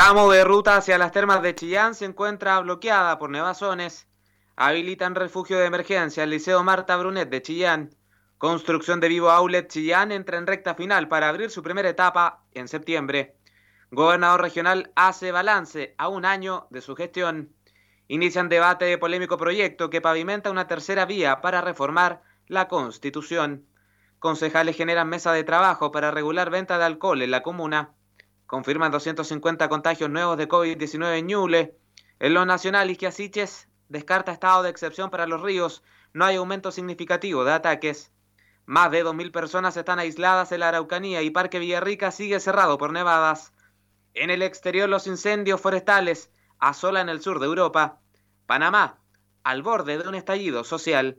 Tramo de ruta hacia las termas de Chillán se encuentra bloqueada por nevazones. Habilitan refugio de emergencia el Liceo Marta Brunet de Chillán. Construcción de Vivo Outlet Chillán entra en recta final para abrir su primera etapa en septiembre. Gobernador regional hace balance a un año de su gestión. Inician debate de polémico proyecto que pavimenta una tercera vía para reformar la Constitución. Concejales generan mesa de trabajo para regular venta de alcohol en la comuna. Confirman 250 contagios nuevos de COVID-19 en Ñuble. En lo nacional, Isquiasiches descarta estado de excepción para los ríos. No hay aumento significativo de ataques. Más de 2.000 personas están aisladas en la Araucanía y Parque Villarrica sigue cerrado por nevadas. En el exterior, los incendios forestales asolan el sur de Europa. Panamá, al borde de un estallido social.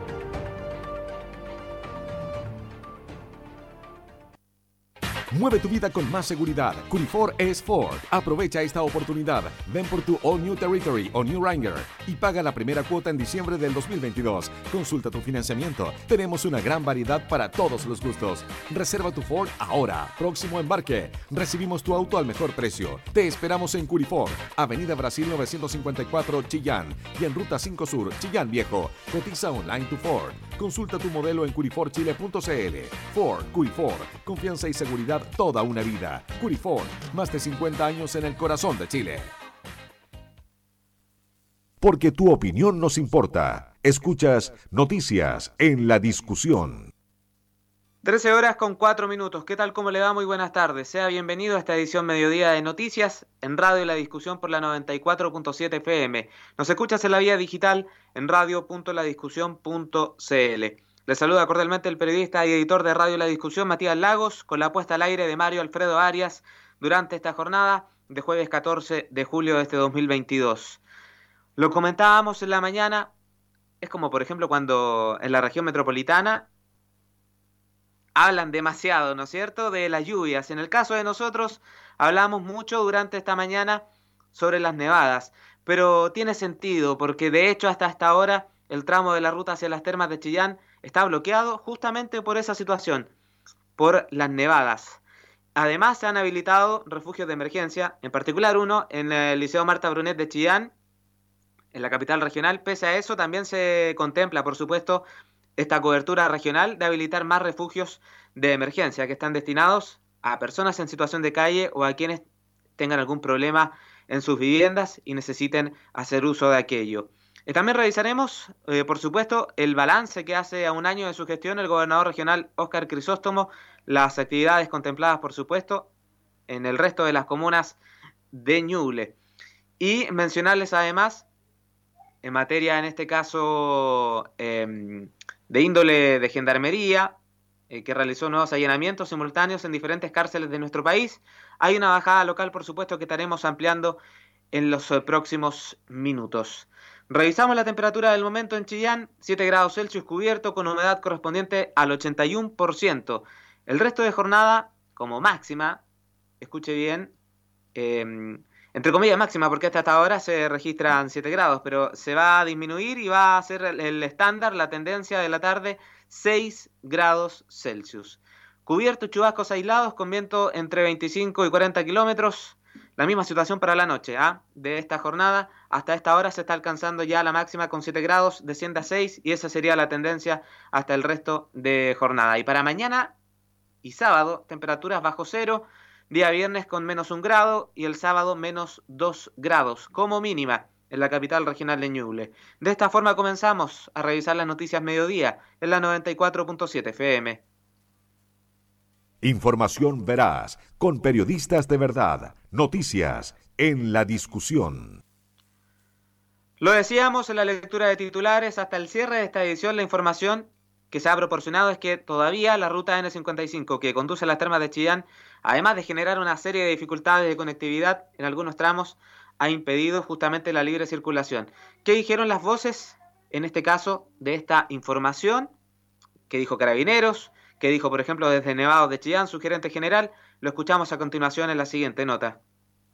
Mueve tu vida con más seguridad. Curifor es Ford. Aprovecha esta oportunidad. Ven por tu All New Territory o New Ranger y paga la primera cuota en diciembre del 2022. Consulta tu financiamiento. Tenemos una gran variedad para todos los gustos. Reserva tu Ford ahora. Próximo embarque. Recibimos tu auto al mejor precio. Te esperamos en Curifor, Avenida Brasil 954 Chillán y en Ruta 5 Sur, Chillán Viejo. Cotiza online tu Ford. Consulta tu modelo en curiforchile.cl. Ford, Curifor, confianza y seguridad toda una vida. Curifor, más de 50 años en el corazón de Chile. Porque tu opinión nos importa. Escuchas Noticias en la discusión. 13 horas con 4 minutos. ¿Qué tal? ¿Cómo le va? Muy buenas tardes. Sea bienvenido a esta edición Mediodía de Noticias en Radio La Discusión por la 94.7 FM. Nos escuchas en la vía digital en radio.ladiscusión.cl. Le saluda cordialmente el periodista y editor de Radio La Discusión, Matías Lagos, con la puesta al aire de Mario Alfredo Arias durante esta jornada de jueves 14 de julio de este 2022. Lo comentábamos en la mañana, es como por ejemplo cuando en la región metropolitana hablan demasiado, ¿no es cierto?, de las lluvias. En el caso de nosotros, hablamos mucho durante esta mañana sobre las nevadas, pero tiene sentido porque de hecho hasta esta hora el tramo de la ruta hacia las termas de Chillán está bloqueado justamente por esa situación, por las nevadas. Además, se han habilitado refugios de emergencia, en particular uno en el Liceo Marta Brunet de Chillán, en la capital regional. Pese a eso, también se contempla, por supuesto, esta cobertura regional de habilitar más refugios de emergencia que están destinados a personas en situación de calle o a quienes tengan algún problema en sus viviendas y necesiten hacer uso de aquello. Y también revisaremos, eh, por supuesto, el balance que hace a un año de su gestión el gobernador regional Óscar Crisóstomo, las actividades contempladas, por supuesto, en el resto de las comunas de Ñuble. Y mencionarles además, en materia, en este caso, em, de índole de gendarmería, eh, que realizó nuevos allanamientos simultáneos en diferentes cárceles de nuestro país, hay una bajada local, por supuesto, que estaremos ampliando en los eh, próximos minutos. Revisamos la temperatura del momento en Chillán, 7 grados Celsius cubierto con humedad correspondiente al 81%. El resto de jornada, como máxima, escuche bien, em, entre comillas máxima, porque hasta ahora se registran 7 grados, pero se va a disminuir y va a ser el estándar, la tendencia de la tarde, 6 grados Celsius. Cubierto, chubascos aislados con viento entre 25 y 40 kilómetros. La misma situación para la noche ¿ah? de esta jornada. Hasta esta hora se está alcanzando ya la máxima con 7 grados, desciende a 6 y esa sería la tendencia hasta el resto de jornada. Y para mañana y sábado, temperaturas bajo cero, día viernes con menos 1 grado y el sábado menos 2 grados como mínima en la capital regional de Ñuble. De esta forma comenzamos a revisar las noticias mediodía en la 94.7 FM. Información veraz, con periodistas de verdad. Noticias en la discusión. Lo decíamos en la lectura de titulares, hasta el cierre de esta edición la información que se ha proporcionado es que todavía la ruta N55 que conduce a las termas de Chillán, además de generar una serie de dificultades de conectividad en algunos tramos, ha impedido justamente la libre circulación. ¿Qué dijeron las voces en este caso de esta información? ¿Qué dijo Carabineros? ¿Qué dijo, por ejemplo, desde Nevados de Chillán, su gerente general? Lo escuchamos a continuación en la siguiente nota.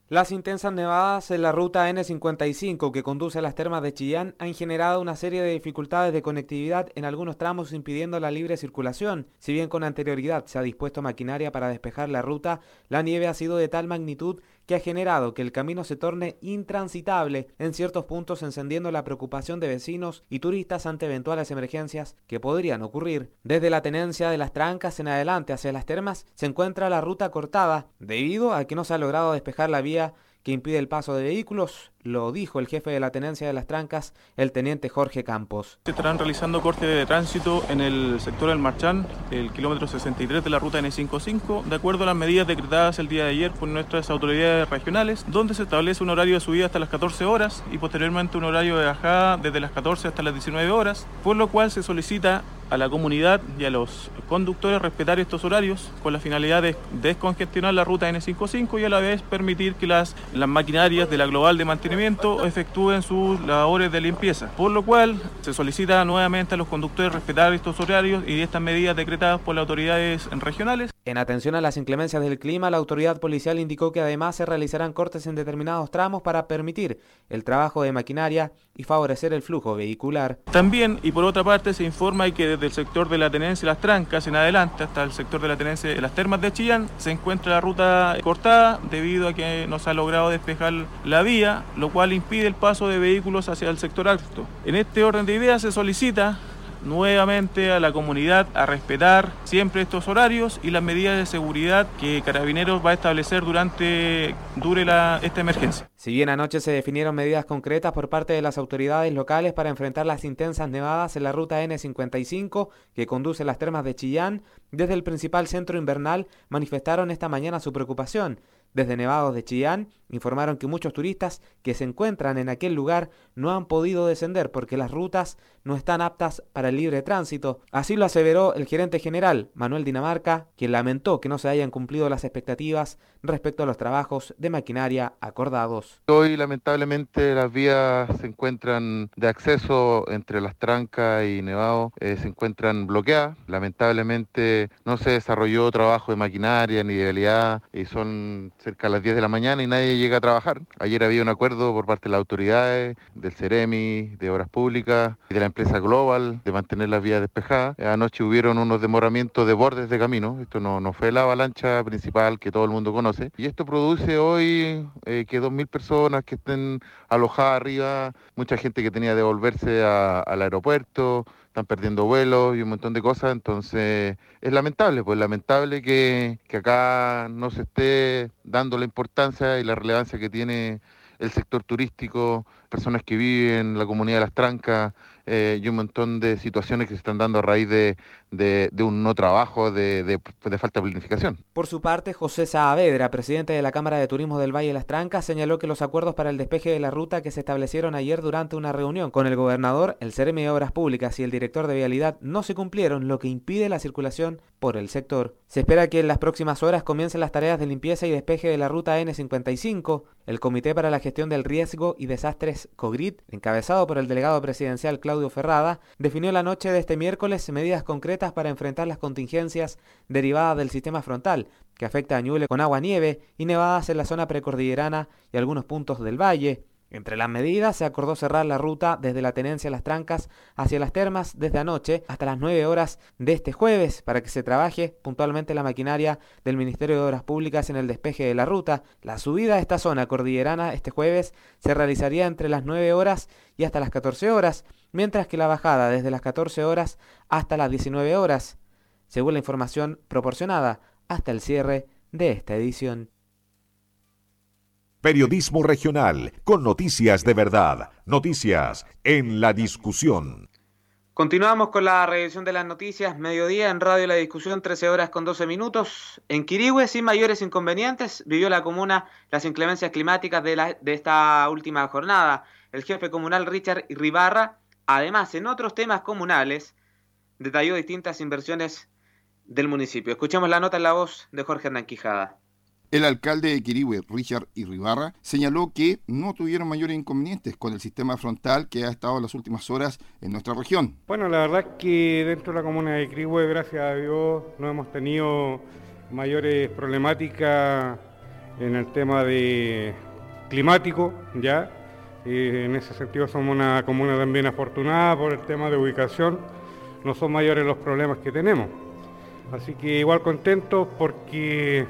Las intensas nevadas en la ruta N55 que conduce a las termas de Chillán han generado una serie de dificultades de conectividad en algunos tramos impidiendo la libre circulación. Si bien con anterioridad se ha dispuesto maquinaria para despejar la ruta, la nieve ha sido de tal magnitud que ha generado que el camino se torne intransitable en ciertos puntos encendiendo la preocupación de vecinos y turistas ante eventuales emergencias que podrían ocurrir. Desde la tenencia de las trancas en adelante hacia las termas se encuentra la ruta cortada debido a que no se ha logrado despejar la vía que impide el paso de vehículos, lo dijo el jefe de la tenencia de las trancas, el teniente Jorge Campos. Se estarán realizando cortes de tránsito en el sector del Marchán, el kilómetro 63 de la ruta N55, de acuerdo a las medidas decretadas el día de ayer por nuestras autoridades regionales, donde se establece un horario de subida hasta las 14 horas y posteriormente un horario de bajada desde las 14 hasta las 19 horas, por lo cual se solicita a la comunidad y a los conductores respetar estos horarios con la finalidad de descongestionar la ruta N55 y a la vez permitir que las, las maquinarias de la global de mantenimiento efectúen sus labores de limpieza. Por lo cual se solicita nuevamente a los conductores respetar estos horarios y estas medidas decretadas por las autoridades regionales. En atención a las inclemencias del clima, la autoridad policial indicó que además se realizarán cortes en determinados tramos para permitir el trabajo de maquinaria y favorecer el flujo vehicular. También, y por otra parte, se informa que desde el sector de la tenencia de las trancas en adelante hasta el sector de la tenencia de las termas de Chillán se encuentra la ruta cortada debido a que no se ha logrado despejar la vía, lo cual impide el paso de vehículos hacia el sector alto. En este orden de ideas se solicita nuevamente a la comunidad a respetar siempre estos horarios y las medidas de seguridad que Carabineros va a establecer durante dure la, esta emergencia. Si bien anoche se definieron medidas concretas por parte de las autoridades locales para enfrentar las intensas nevadas en la ruta N55 que conduce a las termas de Chillán, desde el principal centro invernal manifestaron esta mañana su preocupación. Desde Nevados de Chillán informaron que muchos turistas que se encuentran en aquel lugar no han podido descender porque las rutas no están aptas para el libre tránsito. Así lo aseveró el gerente general, Manuel Dinamarca, quien lamentó que no se hayan cumplido las expectativas respecto a los trabajos de maquinaria acordados. Hoy lamentablemente las vías se encuentran de acceso entre las trancas y Nevado, eh, se encuentran bloqueadas. Lamentablemente no se desarrolló trabajo de maquinaria ni de vialidad y son cerca de las 10 de la mañana y nadie llega a trabajar. Ayer había un acuerdo por parte de las autoridades, del CEREMI, de Obras Públicas y de la empresa Global de mantener las vías despejadas. Anoche hubieron unos demoramientos de bordes de camino. Esto no, no fue la avalancha principal que todo el mundo conoce. Y esto produce hoy eh, que 2.000 personas que estén alojadas arriba, mucha gente que tenía que devolverse al aeropuerto, están perdiendo vuelos y un montón de cosas, entonces es lamentable, pues lamentable que, que acá no se esté dando la importancia y la relevancia que tiene el sector turístico, personas que viven en la comunidad de Las Trancas, eh, y un montón de situaciones que se están dando a raíz de, de, un no trabajo, de, de, falta de planificación. Por su parte, José Saavedra, presidente de la Cámara de Turismo del Valle de las Trancas, señaló que los acuerdos para el despeje de la ruta que se establecieron ayer durante una reunión con el gobernador, el CERMI de Obras Públicas y el director de Vialidad no se cumplieron, lo que impide la circulación por el sector. Se espera que en las próximas horas comiencen las tareas de limpieza y despeje de la ruta N55. El Comité para la Gestión del Riesgo y Desastres COGRID, encabezado por el delegado presidencial Claudio Ferrada, definió la noche de este miércoles medidas concretas para enfrentar las contingencias derivadas del sistema frontal, que afecta a Ñuble con agua-nieve y nevadas en la zona precordillerana y algunos puntos del valle. Entre las medidas se acordó cerrar la ruta desde la tenencia Las Trancas hacia las termas desde anoche hasta las 9 horas de este jueves para que se trabaje puntualmente la maquinaria del Ministerio de Obras Públicas en el despeje de la ruta. La subida a esta zona cordillerana este jueves se realizaría entre las 9 horas y hasta las 14 horas, mientras que la bajada desde las 14 horas hasta las 19 horas, según la información proporcionada hasta el cierre de esta edición. Periodismo regional, con noticias de verdad, noticias en la discusión. Continuamos con la revisión de las noticias, mediodía en Radio La Discusión, 13 horas con 12 minutos. En Quirigüe, sin mayores inconvenientes, vivió la comuna las inclemencias climáticas de, la, de esta última jornada. El jefe comunal Richard Ribarra, además, en otros temas comunales, detalló distintas inversiones del municipio. Escuchemos la nota en la voz de Jorge Hernán Quijada. El alcalde de Quirihue, Richard Irribarra, señaló que no tuvieron mayores inconvenientes con el sistema frontal que ha estado en las últimas horas en nuestra región. Bueno, la verdad es que dentro de la comuna de Quirihue, gracias a Dios, no hemos tenido mayores problemáticas en el tema de climático, ya. en ese sentido somos una comuna también afortunada por el tema de ubicación. No son mayores los problemas que tenemos. Así que igual contentos porque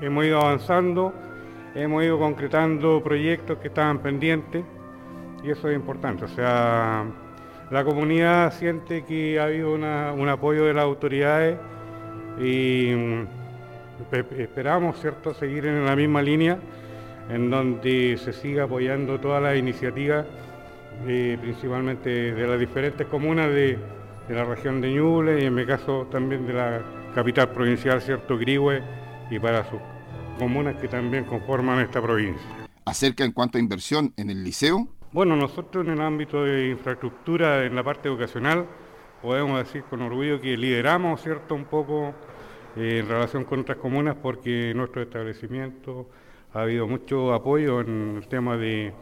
hemos ido avanzando, hemos ido concretando proyectos que estaban pendientes y eso es importante. O sea, la comunidad siente que ha habido un apoyo de las autoridades y mm, esperamos ¿cierto? seguir en la misma línea en donde se siga apoyando todas las iniciativas, eh, principalmente de las diferentes comunas de, la región de Ñuble y en mi caso también de la capital provincial, ¿cierto? Grigüe y para sus comunas que también conforman esta provincia. ¿Acerca en cuanto a inversión en el liceo? Bueno, nosotros en el ámbito de infraestructura, en la parte educacional, podemos decir con orgullo que lideramos, ¿cierto?, un poco eh, en relación con otras comunas porque en nuestro establecimiento ha habido mucho apoyo en el tema de,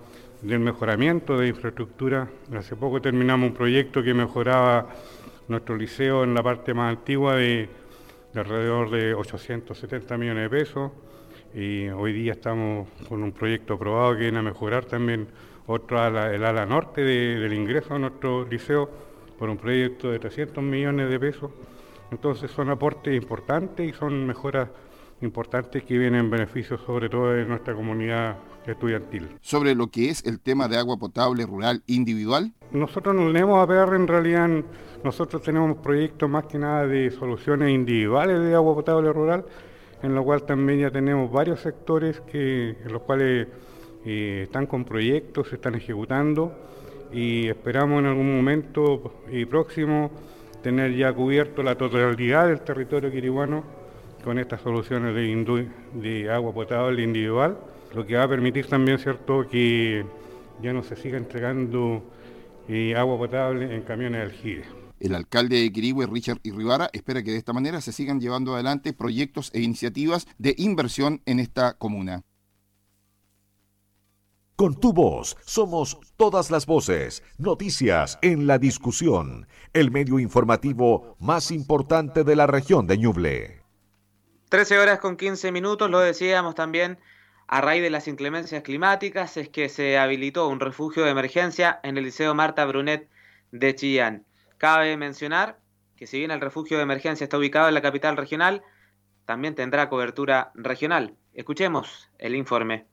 del mejoramiento de infraestructura. Hace poco terminamos un proyecto que mejoraba nuestro liceo en la parte más antigua de alrededor de 870 millones de pesos y hoy día estamos con un proyecto aprobado que viene a mejorar también otro ala, el ala norte del ingreso a nuestro liceo por un proyecto de 300 millones de pesos. Entonces son aportes importantes y son mejoras importantes que vienen en beneficio sobre todo de nuestra comunidad estudiantil. Sobre lo que es el tema de agua potable rural individual. Nosotros nos leemos a pegar en realidad, nosotros tenemos proyectos más que nada de soluciones individuales de agua potable rural, en lo cual también ya tenemos varios sectores que, en los cuales eh, están con proyectos, se están ejecutando y esperamos en algún momento y próximo tener ya cubierto la totalidad del territorio quirihuano con estas soluciones de, de agua potable individual, lo que va a permitir también, ¿cierto?, que ya no se siga entregando eh, agua potable en camiones de aljibe. El alcalde de Quirihue, Richard Irribara, espera que de esta manera se sigan llevando adelante proyectos e iniciativas de inversión en esta comuna. Con tu voz somos todas las voces, noticias en la discusión, el medio informativo más importante de la región de Ñuble. 13 horas con 15 minutos, lo decíamos también, a raíz de las inclemencias climáticas, es que se habilitó un refugio de emergencia en el Liceo Marta Brunet de Chillán. Cabe mencionar que si bien el refugio de emergencia está ubicado en la capital regional, también tendrá cobertura regional. Escuchemos el informe.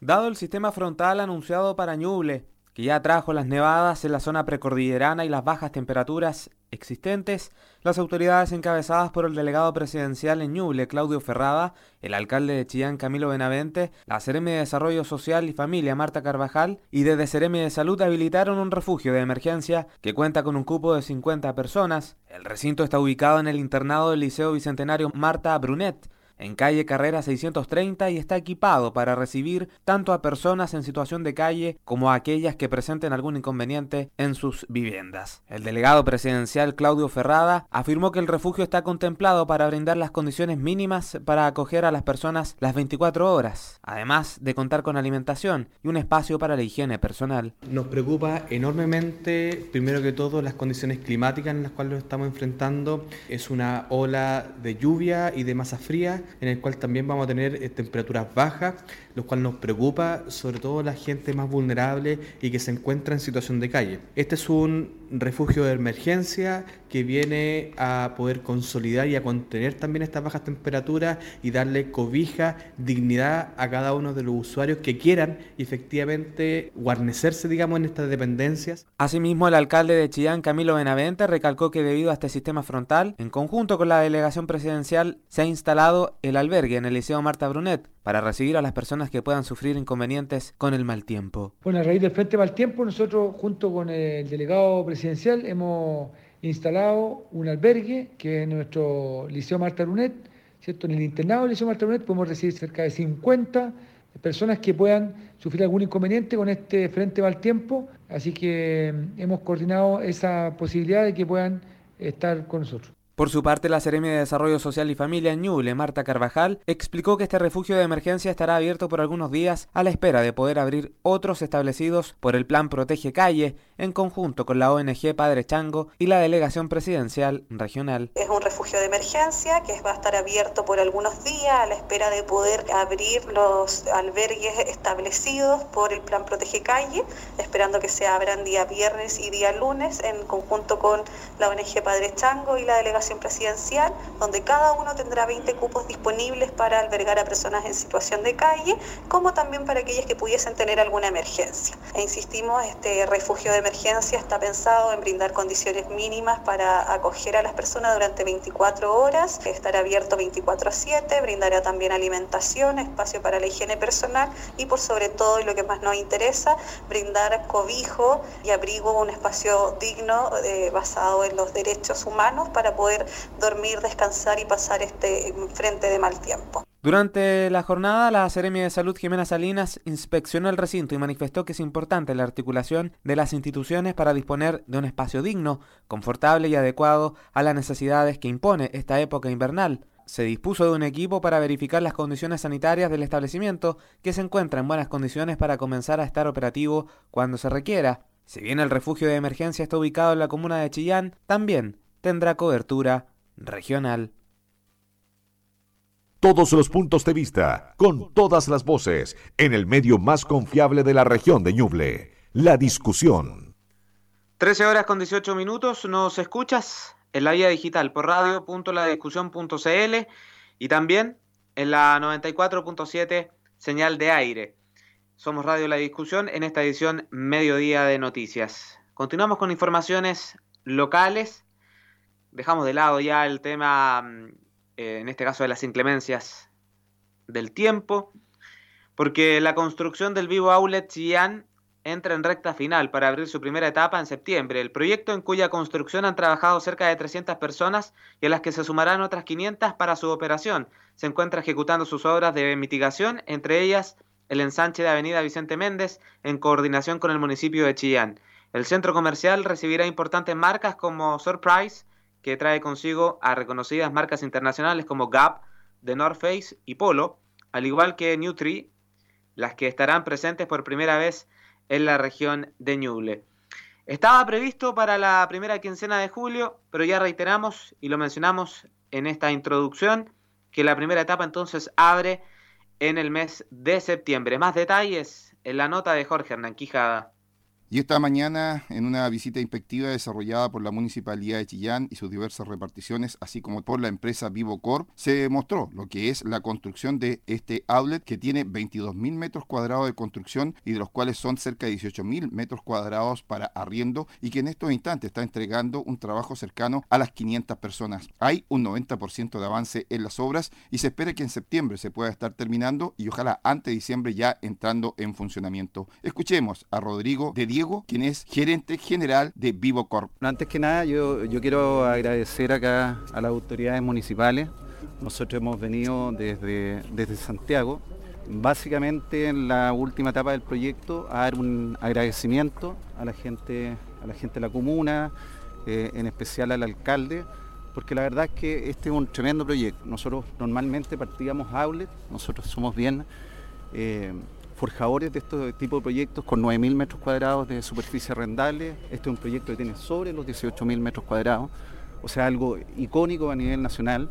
Dado el sistema frontal anunciado para Ñuble, que ya trajo las nevadas en la zona precordillerana y las bajas temperaturas existentes, las autoridades encabezadas por el delegado presidencial en Ñuble, Claudio Ferrada, el alcalde de Chillán, Camilo Benavente, la Seremi de Desarrollo Social y Familia, Marta Carvajal, y desde Seremi de Salud habilitaron un refugio de emergencia que cuenta con un cupo de 50 personas. El recinto está ubicado en el internado del Liceo Bicentenario Marta Brunet, en calle Carrera 630 y está equipado para recibir tanto a personas en situación de calle como a aquellas que presenten algún inconveniente en sus viviendas. El delegado presidencial Claudio Ferrada afirmó que el refugio está contemplado para brindar las condiciones mínimas para acoger a las personas las 24 horas, además de contar con alimentación y un espacio para la higiene personal. Nos preocupa enormemente, primero que todo, las condiciones climáticas en las cuales nos estamos enfrentando. Es una ola de lluvia y de masa fría en el cual también vamos a tener eh, temperaturas bajas, lo cual nos preocupa sobre todo la gente más vulnerable y que se encuentra en situación de calle. Este es un refugio de emergencia que viene a poder consolidar y a contener también estas bajas temperaturas y darle cobija, dignidad a cada uno de los usuarios que quieran efectivamente guarnecerse, digamos, en estas dependencias. Asimismo, el alcalde de Chillán, Camilo Benavente, recalcó que debido a este sistema frontal, en conjunto con la delegación presidencial, se ha instalado el albergue en el Liceo Marta Brunet para recibir a las personas que puedan sufrir inconvenientes con el mal tiempo. Bueno, a raíz del Frente Mal Tiempo, nosotros junto con el delegado presidencial hemos instalado un albergue que es nuestro Liceo Marta Brunet, ¿cierto? En el internado del Liceo Marta Brunet podemos recibir cerca de 50 personas que puedan sufrir algún inconveniente con este Frente Mal Tiempo, así que mm, hemos coordinado esa posibilidad de que puedan estar con nosotros. Por su parte, la Seremi de Desarrollo Social y Familia Ñuble, Marta Carvajal, explicó que este refugio de emergencia estará abierto por algunos días a la espera de poder abrir otros establecidos por el Plan Protege Calle en conjunto con la ONG Padre Chango y la Delegación Presidencial Regional. Es un refugio de emergencia que va a estar abierto por algunos días a la espera de poder abrir los albergues establecidos por el Plan Protege Calle, esperando que se abran día viernes y día lunes en conjunto con la ONG Padre Chango y la Delegación presidencial, donde cada uno tendrá 20 cupos disponibles para albergar a personas en situación de calle, como también para aquellas que pudiesen tener alguna emergencia. E insistimos, este refugio de emergencia está pensado en brindar condiciones mínimas para acoger a las personas durante 24 horas, estar abierto 24/7, brindará también alimentación, espacio para la higiene personal y por sobre todo, y lo que más nos interesa, brindar cobijo y abrigo, un espacio digno eh, basado en los derechos humanos para poder dormir, descansar y pasar este frente de mal tiempo. Durante la jornada, la Seremia de Salud Jimena Salinas inspeccionó el recinto y manifestó que es importante la articulación de las instituciones para disponer de un espacio digno, confortable y adecuado a las necesidades que impone esta época invernal. Se dispuso de un equipo para verificar las condiciones sanitarias del establecimiento que se encuentra en buenas condiciones para comenzar a estar operativo cuando se requiera. Si bien el refugio de emergencia está ubicado en la comuna de Chillán, también tendrá cobertura regional. Todos los puntos de vista, con todas las voces, en el medio más confiable de la región de Ñuble, la discusión. 13 horas con 18 minutos, nos escuchas en la vía digital por radio.ladiscusión.cl y también en la 94.7 señal de aire. Somos Radio La Discusión en esta edición Mediodía de Noticias. Continuamos con informaciones locales dejamos de lado ya el tema, mm, eh, en este caso de las inclemencias del tiempo, porque la construcción del Vivo Outlet Chillán entra en recta final para abrir su primera etapa en septiembre. El proyecto en cuya construcción han trabajado cerca de 300 personas y a las que se sumarán otras 500 para su operación. Se encuentra ejecutando sus obras de mitigación, entre ellas el ensanche de Avenida Vicente Méndez, en coordinación con el municipio de Chillán. El centro comercial recibirá importantes marcas como Surprise, que trae consigo a reconocidas marcas internacionales como Gap, The North Face y Polo, al igual que Nutri, las que estarán presentes por primera vez en la región de Ñuble. Estaba previsto para la primera quincena de julio, pero ya reiteramos y lo mencionamos en esta introducción que la primera etapa entonces abre en el mes de septiembre. Más detalles en la nota de Jorge Hernán Quijada. Y esta mañana, en una visita inspectiva desarrollada por la Municipalidad de Chillán y sus diversas reparticiones, así como por la empresa VivoCorp, se mostró lo que es la construcción de este outlet que tiene 22.000 metros cuadrados de construcción y de los cuales son cerca de 18.000 metros cuadrados para arriendo y que en estos instantes está entregando un trabajo cercano a las 500 personas. Hay un 90% de avance en las obras y se espera que en septiembre se pueda estar terminando y ojalá antes de diciembre ya entrando en funcionamiento. Escuchemos a Rodrigo de Diego, quien es gerente general de Vivo Corp. Antes que nada, yo, yo quiero agradecer acá a las autoridades municipales. Nosotros hemos venido desde, desde Santiago, básicamente en la última etapa del proyecto, a dar un agradecimiento a la gente, a la gente de la comuna, eh, en especial al alcalde, porque la verdad es que este es un tremendo proyecto. Nosotros normalmente partíamos outlet, nosotros somos bien eh, forjadores de este tipo de proyectos con 9.000 metros cuadrados de superficie arrendable. Este es un proyecto que tiene sobre los 18.000 metros cuadrados, o sea, algo icónico a nivel nacional.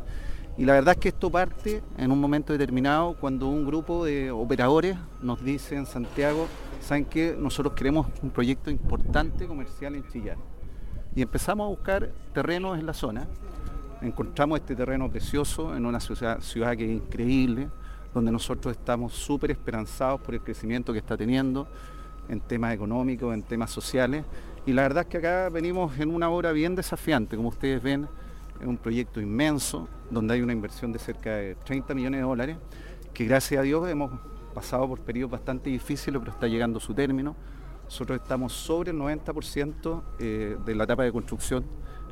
Y la verdad es que esto parte en un momento determinado cuando un grupo de operadores nos dice en Santiago, saben que nosotros queremos un proyecto importante comercial en Chillán. Y empezamos a buscar terrenos en la zona. Encontramos este terreno precioso en una ciudad, ciudad que es increíble, donde nosotros estamos súper esperanzados por el crecimiento que está teniendo en temas económicos, en temas sociales. Y la verdad es que acá venimos en una obra bien desafiante, como ustedes ven, es un proyecto inmenso, donde hay una inversión de cerca de 30 millones de dólares, que gracias a Dios hemos pasado por periodos bastante difíciles, pero está llegando su término. Nosotros estamos sobre el 90% eh, de la etapa de construcción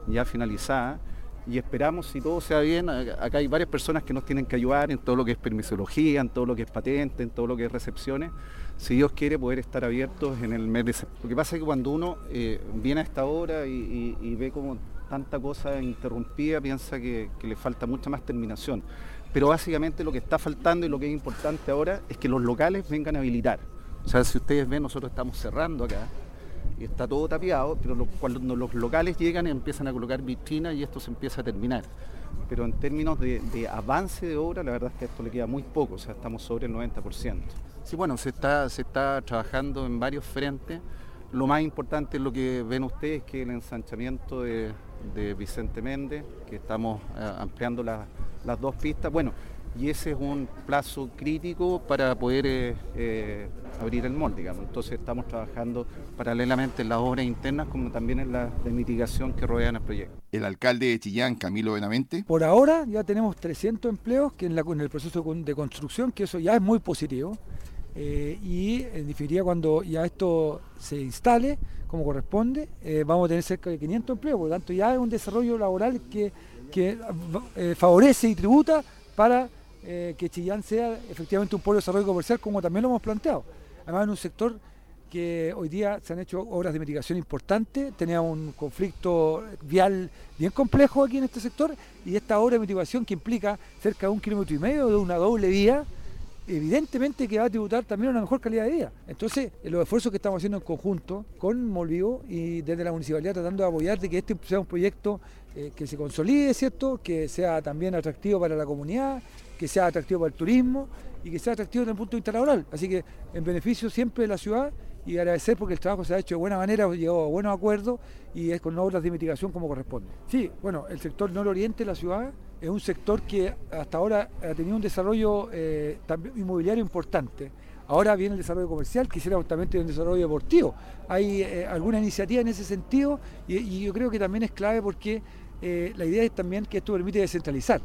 ya finalizada y esperamos, si todo sea bien, acá hay varias personas que nos tienen que ayudar en todo lo que es permisología, en todo lo que es patente, en todo lo que es recepciones. Si Dios quiere poder estar abiertos en el mes de septiembre. Lo que pasa es que cuando uno eh, viene a esta hora y, ve cómo tanta cosa interrumpida piensa que, le falta mucha más terminación. Pero básicamente lo que está faltando y lo que es importante ahora es que los locales vengan a habilitar. O sea, si ustedes ven, nosotros estamos cerrando acá y está todo tapiado, pero cuando los locales llegan empiezan a colocar vitrinas y esto se empieza a terminar. Pero en términos de, avance de obra, la verdad es que esto le queda muy poco, o sea, estamos sobre el 90%. Sí, bueno, se está, se está trabajando en varios frentes. Lo más importante es lo que ven ustedes, que el ensanchamiento de, Vicente Méndez, que estamos eh, ampliando las dos pistas. Bueno, y ese es un plazo crítico para poder eh, eh, abrir el molde, digamos. Entonces estamos trabajando paralelamente en las obras internas como también en las de mitigación que rodean el proyecto. El alcalde de Chillán, Camilo Benavente. Por ahora ya tenemos 300 empleos que en, la, en el proceso de construcción, que eso ya es muy positivo. Eh, y en definitiva cuando ya esto se instale como corresponde, vamos a tener cerca de 500 empleos, por lo tanto ya es un desarrollo laboral que, que favorece y tributa para eh, que Chillán sea efectivamente un polo de desarrollo comercial como también lo hemos planteado. Además en un sector que hoy día se han hecho obras de mitigación importantes, teníamos un conflicto vial bien complejo aquí en este sector y esta obra de mitigación que implica cerca de un kilómetro y medio de una doble vía, evidentemente que va a tributar también una mejor calidad de vida. Entonces, los esfuerzos que estamos haciendo en conjunto con Molvivo y desde la municipalidad tratando de apoyar de que este sea un proyecto eh, que se consolide, ¿cierto? Que sea también atractivo para la comunidad, que sea atractivo para el turismo y que sea atractivo desde el punto de vista laboral. Así que en beneficio siempre de la ciudad y agradecer porque el trabajo se ha hecho de buena manera, llegado a buenos acuerdos y es con obras de mitigación como corresponde. Sí, bueno, el sector nororiente de la ciudad es un sector que hasta ahora ha tenido un desarrollo eh, inmobiliario importante. Ahora viene el desarrollo comercial, quisiéramos también tener un desarrollo deportivo. Hay eh, alguna iniciativa en ese sentido y, yo creo que también es clave porque eh, la idea es también que esto permite descentralizar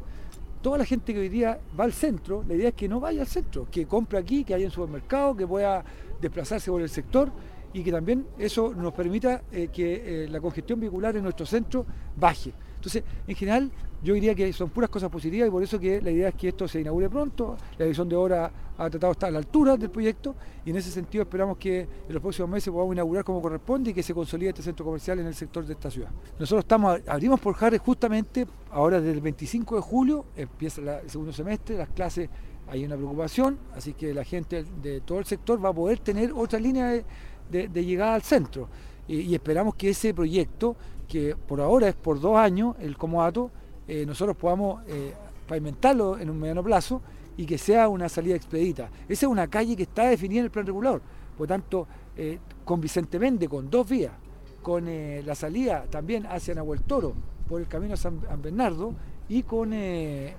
toda la gente que hoy día va al centro, la idea es que no vaya al centro, que compre aquí, que haya en supermercado, que pueda desplazarse por el sector y que también eso nos permita eh, que eh, la congestión vehicular en nuestro centro baje. Entonces, en general, yo diría que son puras cosas positivas y por eso que la idea es que esto se inaugure pronto. La edición de obra ha tratado de estar a la altura del proyecto y en ese sentido esperamos que en los próximos meses podamos inaugurar como corresponde y que se consolide este centro comercial en el sector de esta ciudad. Nosotros estamos, abrimos por Jarre justamente ahora desde el 25 de julio, empieza el segundo semestre, las clases hay una preocupación, así que la gente de todo el sector va a poder tener otra línea de, llegada al centro y esperamos que ese proyecto que por ahora es por dos años el comodato, eh, nosotros podamos eh, pavimentarlo en un mediano plazo y que sea una salida expedita. Esa es una calle que está definida en el plan regulador, por tanto, eh, con Vicente Méndez, con dos vías, con la salida también hacia Nahuel Toro por el camino a San Bernardo y con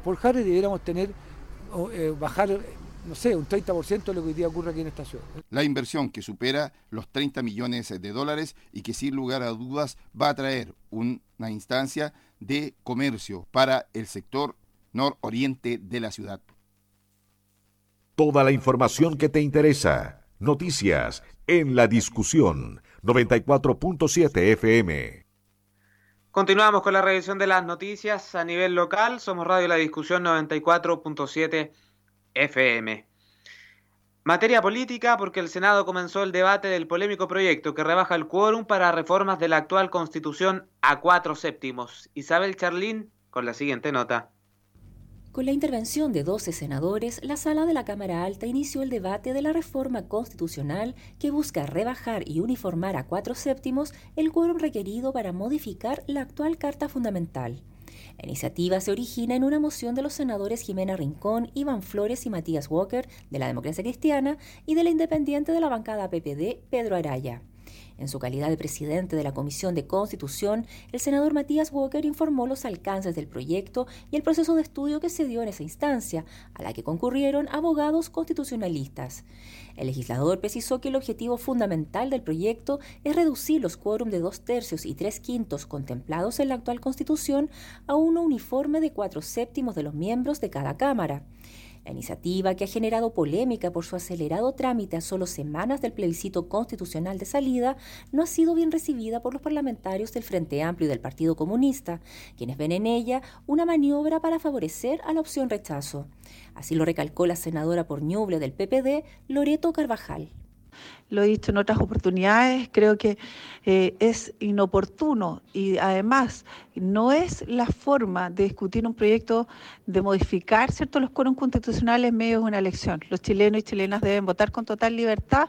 por Jare debiéramos tener, bajar no sé, un 30% de lo que hoy día ocurre aquí en esta ciudad. La inversión que supera los 30 millones de dólares y que sin lugar a dudas va a traer una instancia de comercio para el sector nororiente de la ciudad. Toda la información que te interesa. Noticias en la discusión 94.7 FM. Continuamos con la revisión de las noticias a nivel local. Somos Radio La Discusión 94.7 FM. Materia política porque el Senado comenzó el debate del polémico proyecto que rebaja el quórum para reformas de la actual constitución a cuatro séptimos. Isabel Charlín con la siguiente nota. Con la intervención de 12 senadores, la sala de la Cámara Alta inició el debate de la reforma constitucional que busca rebajar y uniformar a cuatro séptimos el quórum requerido para modificar la actual Carta Fundamental. La iniciativa se origina en una moción de los senadores Jimena Rincón, Iván Flores y Matías Walker de la Democracia Cristiana y de la independiente de la bancada PPD, Pedro Araya. En su calidad de presidente de la Comisión de Constitución, el senador Matías Walker informó los alcances del proyecto y el proceso de estudio que se dio en esa instancia, a la que concurrieron abogados constitucionalistas. El legislador precisó que el objetivo fundamental del proyecto es reducir los quórum de dos tercios y tres quintos contemplados en la actual Constitución a uno uniforme de cuatro séptimos de los miembros de cada Cámara. La iniciativa, que ha generado polémica por su acelerado trámite a solo semanas del plebiscito constitucional de salida, no ha sido bien recibida por los parlamentarios del Frente Amplio y del Partido Comunista, quienes ven en ella una maniobra para favorecer a la opción rechazo. Así lo recalcó la senadora por Ñuble del PPD, Loreto Carvajal. Lo he dicho en otras oportunidades, creo que eh, es inoportuno y además no es la forma de discutir un proyecto de modificar cierto, los quórums constitucionales en medio de una elección. Los chilenos y chilenas deben votar con total libertad,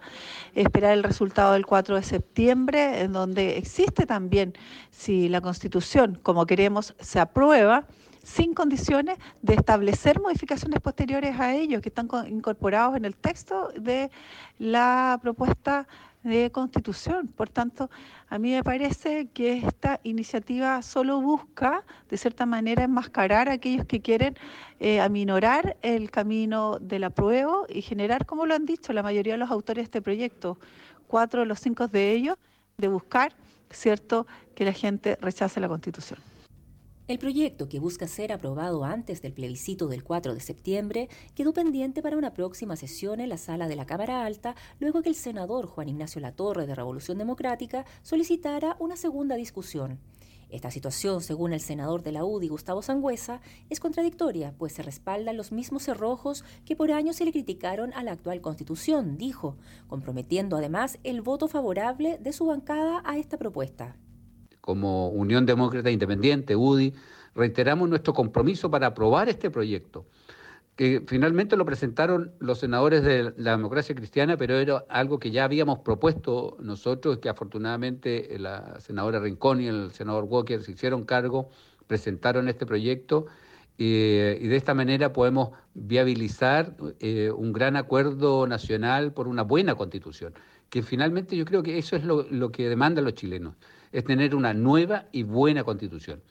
esperar el resultado del 4 de septiembre, en donde existe también, si la Constitución, como queremos, se aprueba, sin condiciones de establecer modificaciones posteriores a ellos que están incorporados en el texto de la propuesta de constitución. Por tanto, a mí me parece que esta iniciativa solo busca, de cierta manera, enmascarar a aquellos que quieren eh, aminorar el camino del apruebo y generar, como lo han dicho la mayoría de los autores de este proyecto, cuatro de los cinco de ellos, de buscar, ¿cierto?, que la gente rechace la constitución. El proyecto, que busca ser aprobado antes del plebiscito del 4 de septiembre, quedó pendiente para una próxima sesión en la sala de la Cámara Alta, luego que el senador Juan Ignacio Latorre de Revolución Democrática solicitara una segunda discusión. Esta situación, según el senador de la UDI, Gustavo Sangüesa, es contradictoria, pues se respaldan los mismos cerrojos que por años se le criticaron a la actual constitución, dijo, comprometiendo además el voto favorable de su bancada a esta propuesta como Unión Demócrata Independiente, UDI, reiteramos nuestro compromiso para aprobar este proyecto, que finalmente lo presentaron los senadores de la democracia cristiana, pero era algo que ya habíamos propuesto nosotros, que afortunadamente la senadora Rincón y el senador Walker se hicieron cargo, presentaron este proyecto. y de esta manera podemos viabilizar eh, un gran acuerdo nacional por una buena constitución, que finalmente yo creo que eso es lo que demandan los chilenos es tener una nueva y buena constitución.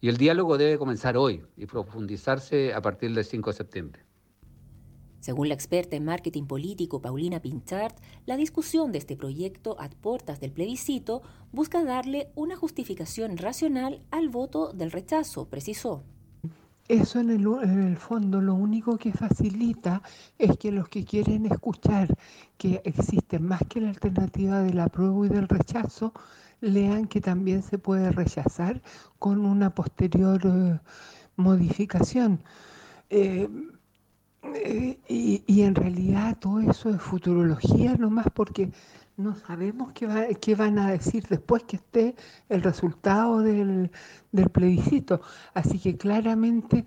Y el diálogo debe comenzar hoy y profundizarse a partir del 5 de septiembre. Según la experta en marketing político Paulina Pinchart, la discusión de este proyecto a puertas del plebiscito busca darle una justificación racional al voto del rechazo, precisó. Eso en el, en el, fondo lo único que facilita es que los que quieren escuchar que existe más que la alternativa del apruebo y del rechazo, lean que también se puede rechazar con una posterior eh, modificación. Eh, eh, y, en realidad todo eso es futurología nomás porque no sabemos qué, qué van a decir después que esté el resultado del, del plebiscito. Así que claramente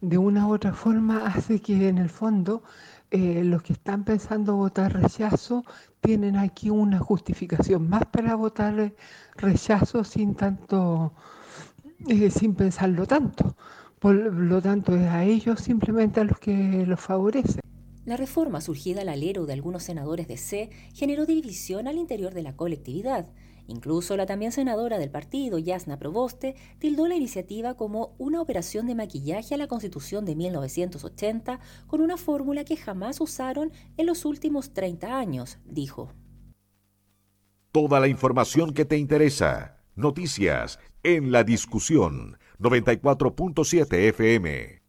de una u otra forma hace que en el fondo eh, los que están pensando votar rechazo tienen aquí una justificación más para votar rechazo sin tanto, eh, sin pensarlo tanto. Por lo tanto, es a ellos simplemente a los que los favorece. La reforma surgida al alero de algunos senadores de C generó división al interior de la colectividad. Incluso la también senadora del partido, Yasna Proboste, tildó la iniciativa como una operación de maquillaje a la Constitución de 1980 con una fórmula que jamás usaron en los últimos 30 años, dijo. Toda la información que te interesa. Noticias en la discusión 94.7 FM.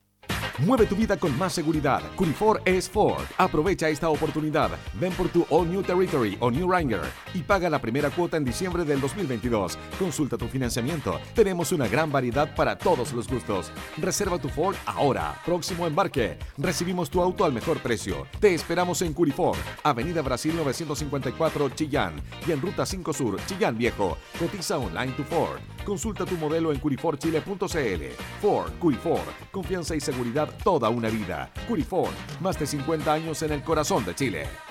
Mueve tu vida con más seguridad. Curifor es Ford. Aprovecha esta oportunidad. Ven por tu All New Territory o New Ranger y paga la primera cuota en diciembre del 2022. Consulta tu financiamiento. Tenemos una gran variedad para todos los gustos. Reserva tu Ford ahora. Próximo embarque. Recibimos tu auto al mejor precio. Te esperamos en Curifor, Avenida Brasil 954 Chillán y en Ruta 5 Sur, Chillán Viejo. Cotiza online tu Ford. Consulta tu modelo en curiforchile.cl. Ford, Curifor. Confianza y seguridad toda una vida. Curifor, más de 50 años en el corazón de Chile.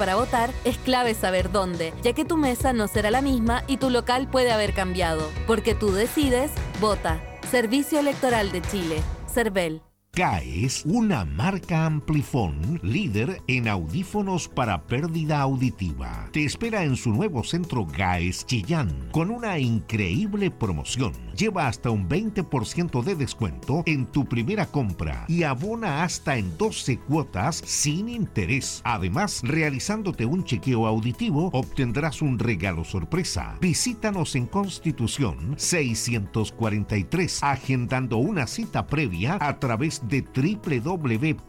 para votar es clave saber dónde, ya que tu mesa no será la misma y tu local puede haber cambiado. Porque tú decides, vota. Servicio Electoral de Chile. CERVEL. CAES, una marca Amplifon líder en audífonos para pérdida auditiva. Te espera en su nuevo centro GAES Chillán con una increíble promoción. Lleva hasta un 20% de descuento en tu primera compra y abona hasta en 12 cuotas sin interés. Además, realizándote un chequeo auditivo, obtendrás un regalo sorpresa. Visítanos en Constitución 643, agendando una cita previa a través de www.caes.cl.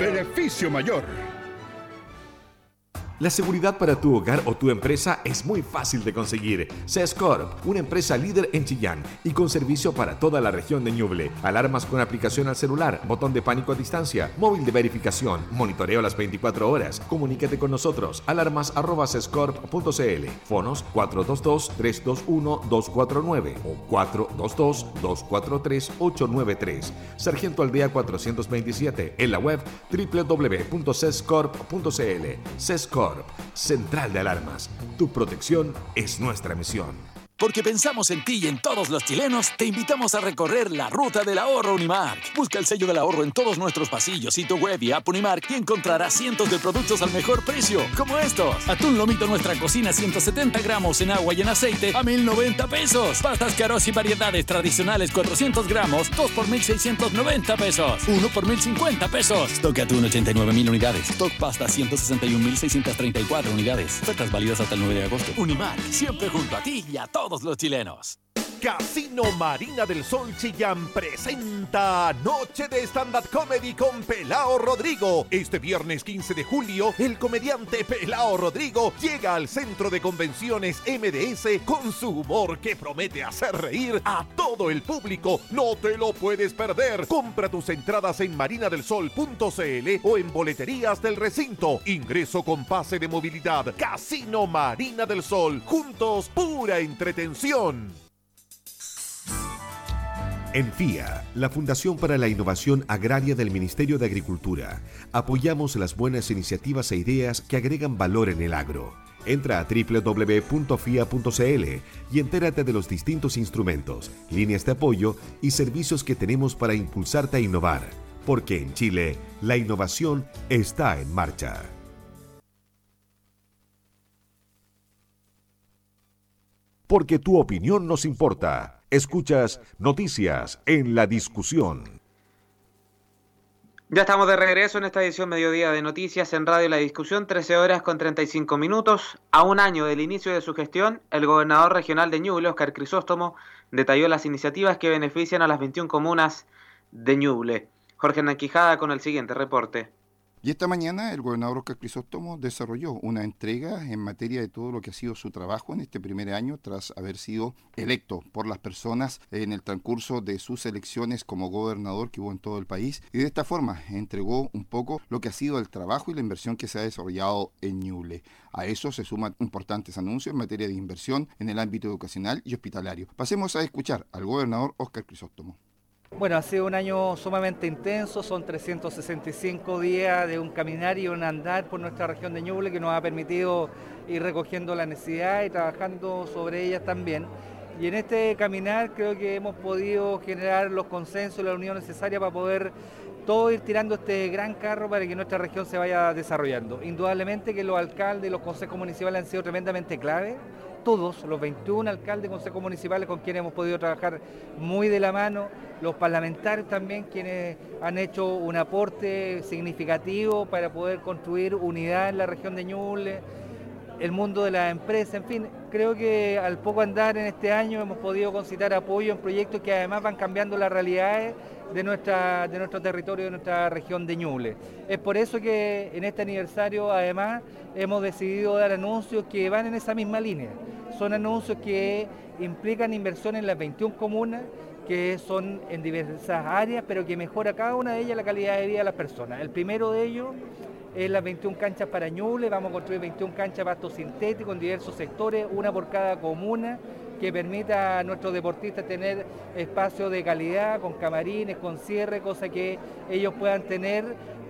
Beneficio mayor. La seguridad para tu hogar o tu empresa es muy fácil de conseguir. CESCORP, una empresa líder en Chillán y con servicio para toda la región de Ñuble. Alarmas con aplicación al celular, botón de pánico a distancia, móvil de verificación, monitoreo las 24 horas. Comunícate con nosotros. Alarmas@cescorp.cl. Fonos 422-321-249 o 422-243-893. Sargento Aldea 427. En la web www.cescorp.cl. CESCORP Central de Alarmas. Tu protección es nuestra misión. Porque pensamos en ti y en todos los chilenos, te invitamos a recorrer la ruta del ahorro Unimark. Busca el sello del ahorro en todos nuestros pasillos, sitio web y app Unimark y encontrarás cientos de productos al mejor precio, como estos. Atún lomito nuestra cocina 170 gramos en agua y en aceite a 1090 pesos. Pastas caros y variedades tradicionales 400 gramos, 2 por 1690 pesos. 1 por 1050 pesos. Stock atún 89 mil unidades. Stock pasta 161 unidades. Ofertas válidas hasta el 9 de agosto. Unimark, siempre junto a ti y a todos todos los chilenos. Casino Marina del Sol Chillán presenta Noche de Stand-Up Comedy con Pelao Rodrigo. Este viernes 15 de julio, el comediante Pelao Rodrigo llega al centro de convenciones MDS con su humor que promete hacer reír a todo el público. No te lo puedes perder. Compra tus entradas en marinadelsol.cl o en boleterías del recinto. Ingreso con pase de movilidad. Casino Marina del Sol. Juntos, pura entretención. En FIA, la Fundación para la Innovación Agraria del Ministerio de Agricultura, apoyamos las buenas iniciativas e ideas que agregan valor en el agro. Entra a www.fia.cl y entérate de los distintos instrumentos, líneas de apoyo y servicios que tenemos para impulsarte a innovar, porque en Chile la innovación está en marcha. Porque tu opinión nos importa. Escuchas Noticias en la Discusión. Ya estamos de regreso en esta edición mediodía de Noticias en Radio La Discusión, 13 horas con 35 minutos. A un año del inicio de su gestión, el gobernador regional de Ñuble, Oscar Crisóstomo, detalló las iniciativas que benefician a las 21 comunas de Ñuble. Jorge Nanquijada con el siguiente reporte. Y esta mañana el gobernador Oscar Crisóstomo desarrolló una entrega en materia de todo lo que ha sido su trabajo en este primer año tras haber sido electo por las personas en el transcurso de sus elecciones como gobernador que hubo en todo el país. Y de esta forma entregó un poco lo que ha sido el trabajo y la inversión que se ha desarrollado en Ñuble. A eso se suman importantes anuncios en materia de inversión en el ámbito educacional y hospitalario. Pasemos a escuchar al gobernador Oscar Crisóstomo. Bueno, ha sido un año sumamente intenso, son 365 días de un caminar y un andar por nuestra región de Ñuble que nos ha permitido ir recogiendo la necesidad y trabajando sobre ellas también. Y en este caminar creo que hemos podido generar los consensos y la unión necesaria para poder todo ir tirando este gran carro para que nuestra región se vaya desarrollando. Indudablemente que los alcaldes y los consejos municipales han sido tremendamente clave todos, los 21 alcaldes consejos municipales con quienes hemos podido trabajar muy de la mano, los parlamentarios también quienes han hecho un aporte significativo para poder construir unidad en la región de Ñuble. el mundo de la empresa, en fin, creo que al poco andar en este año hemos podido concitar apoyo en proyectos que además van cambiando las realidades de, nuestra, de nuestro territorio, de nuestra región de Ñuble. Es por eso que en este aniversario además hemos decidido dar anuncios que van en esa misma línea. Son anuncios que implican inversión en las 21 comunas, que son en diversas áreas, pero que mejora cada una de ellas la calidad de vida de las personas. El primero de ellos es las 21 canchas para Ñuble, vamos a construir 21 canchas de pasto sintético en diversos sectores, una por cada comuna, que permita a nuestros deportistas tener espacios de calidad, con camarines, con cierre, cosa que ellos puedan tener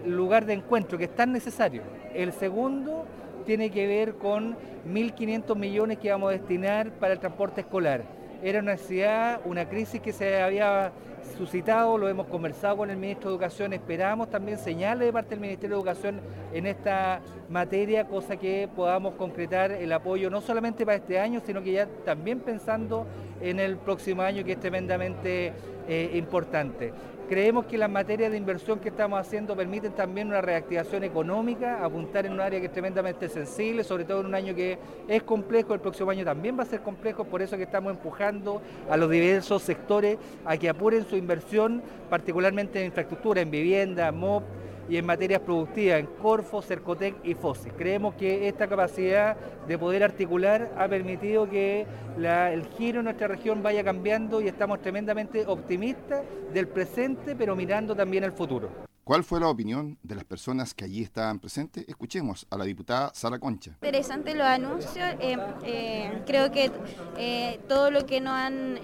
lugar de encuentro, que es tan necesario. El segundo tiene que ver con 1.500 millones que vamos a destinar para el transporte escolar. Era una necesidad, una crisis que se había suscitado, lo hemos conversado con el ministro de Educación, esperamos también señales de parte del Ministerio de Educación en esta materia, cosa que podamos concretar el apoyo no solamente para este año, sino que ya también pensando en el próximo año, que es tremendamente eh, importante. Creemos que las materias de inversión que estamos haciendo permiten también una reactivación económica, apuntar en un área que es tremendamente sensible, sobre todo en un año que es complejo, el próximo año también va a ser complejo, por eso que estamos empujando a los diversos sectores a que apuren su inversión, particularmente en infraestructura, en vivienda, MOP, y en materias productivas, en Corfo, Cercotec y FOSE. Creemos que esta capacidad de poder articular ha permitido que el giro en nuestra región vaya cambiando y estamos tremendamente optimistas del presente, pero mirando también el futuro. ¿Cuál fue la opinión de las personas que allí estaban presentes? Escuchemos a la diputada Sara Concha. Interesante los anuncios. Eh, eh, creo que eh, todo lo que nos han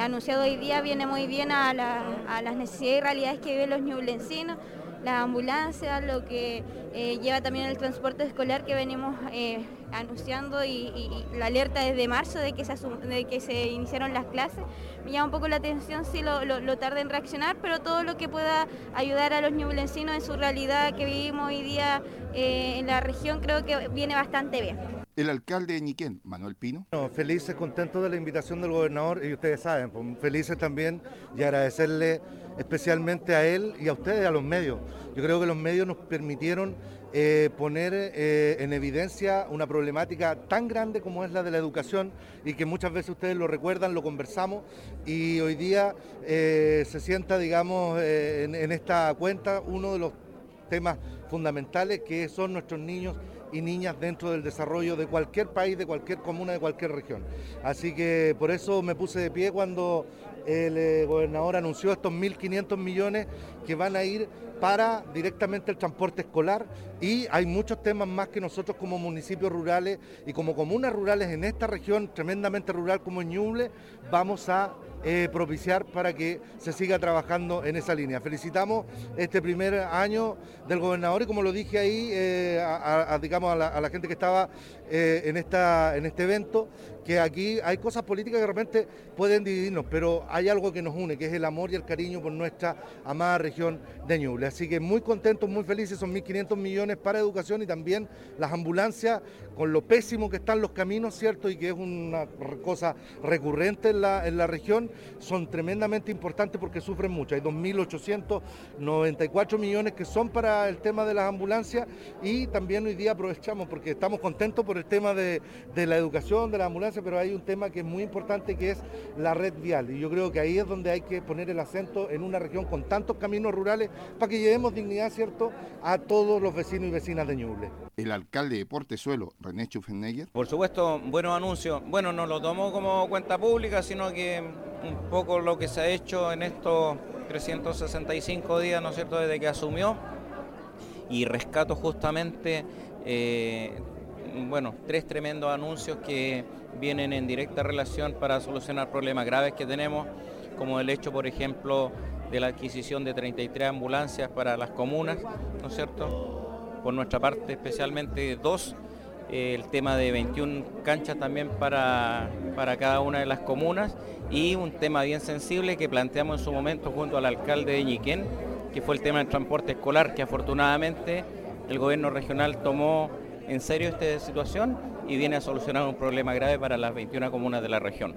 anunciado hoy día viene muy bien a, a, las necesidades y realidades que viven los ñublencinos la ambulancia, lo que eh, lleva también el transporte escolar que venimos eh, anunciando y, la alerta desde marzo de que, se de que se iniciaron las clases. Me llama un poco la atención si lo, lo, tarda en reaccionar, pero todo lo que pueda ayudar a los ñublencinos en su realidad que vivimos hoy día eh, en la región creo que viene bastante bien. El alcalde de Ñiquén, Manuel Pino. felices, contentos de la invitación del gobernador y ustedes saben, pues, felices también y agradecerle especialmente a él y a ustedes, a los medios. Yo creo que los medios nos permitieron eh, poner eh, en evidencia una problemática tan grande como es la de la educación y que muchas veces ustedes lo recuerdan, lo conversamos y hoy día eh, se sienta, digamos, en, en esta cuenta uno de los temas fundamentales que son nuestros niños y niñas dentro del desarrollo de cualquier país, de cualquier comuna, de cualquier región. Así que por eso me puse de pie cuando el eh, gobernador anunció estos 1.500 millones que van a ir para directamente el transporte escolar y hay muchos temas más que nosotros como municipios rurales y como comunas rurales en esta región tremendamente rural como Ñuble vamos a eh, propiciar para que se siga trabajando en esa línea. Felicitamos este primer año del gobernador y como lo dije ahí, eh, a, digamos a la, gente que estaba en, esta, en este evento, que aquí hay cosas políticas que realmente pueden dividirnos, pero hay algo que nos une, que es el amor y el cariño por nuestra amada región de Ñuble. Así que muy contentos, muy felices, son 1.500 millones para educación y también las ambulancias, con lo pésimo que están los caminos, ¿cierto? Y que es una cosa recurrente en la, en la región, son tremendamente importantes porque sufren mucho. Hay 2.894 millones que son para el tema de las ambulancias y también hoy día aprovechamos porque estamos contentos por el tema de, de la educación, de la pero hay un tema que es muy importante que es la red vial. Y yo creo que ahí es donde hay que poner el acento en una región con tantos caminos rurales para que llevemos dignidad, ¿cierto?, a todos los vecinos y vecinas de Ñuble. El alcalde de Portezuelo, René Schuffenegger. Por supuesto, buenos anuncios. Bueno, no lo tomo como cuenta pública, sino que un poco lo que se ha hecho en estos 365 días, ¿no es cierto?, desde que asumió. Y rescato justamente, eh, bueno, tres tremendos anuncios que vienen en directa relación para solucionar problemas graves que tenemos, como el hecho, por ejemplo, de la adquisición de 33 ambulancias para las comunas, ¿no es cierto? Por nuestra parte, especialmente dos, eh, el tema de 21 canchas también para, para cada una de las comunas y un tema bien sensible que planteamos en su momento junto al alcalde de Ñiquén, que fue el tema del transporte escolar, que afortunadamente el gobierno regional tomó en serio esta situación y viene a solucionar un problema grave para las 21 comunas de la región.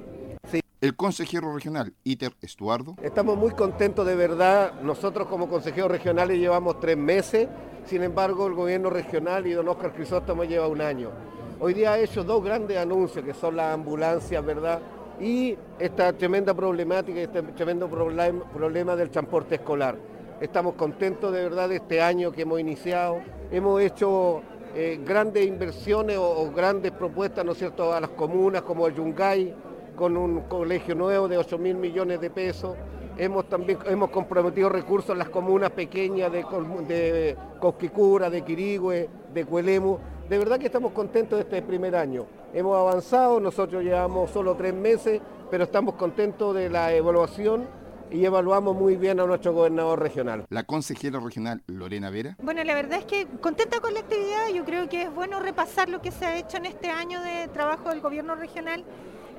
El consejero regional, Iter Estuardo. Estamos muy contentos de verdad. Nosotros como consejeros regionales llevamos tres meses, sin embargo el gobierno regional y don Oscar Crisóstomo lleva un año. Hoy día ha hecho dos grandes anuncios, que son las ambulancias, ¿verdad? Y esta tremenda problemática, este tremendo problema del transporte escolar. Estamos contentos de verdad de este año que hemos iniciado. Hemos hecho eh, grandes inversiones o, grandes propuestas, ¿no es cierto?, a las comunas como Yungay, con un colegio nuevo de 8 mil millones de pesos. Hemos también hemos comprometido recursos en las comunas pequeñas de, de Cosquicura, de Quirigüe, de Cuelemu. De verdad que estamos contentos de este primer año. Hemos avanzado, nosotros llevamos solo tres meses, pero estamos contentos de la evaluación y evaluamos muy bien a nuestro gobernador regional. La consejera regional Lorena Vera. Bueno, la verdad es que contenta con la actividad, yo creo que es bueno repasar lo que se ha hecho en este año de trabajo del gobierno regional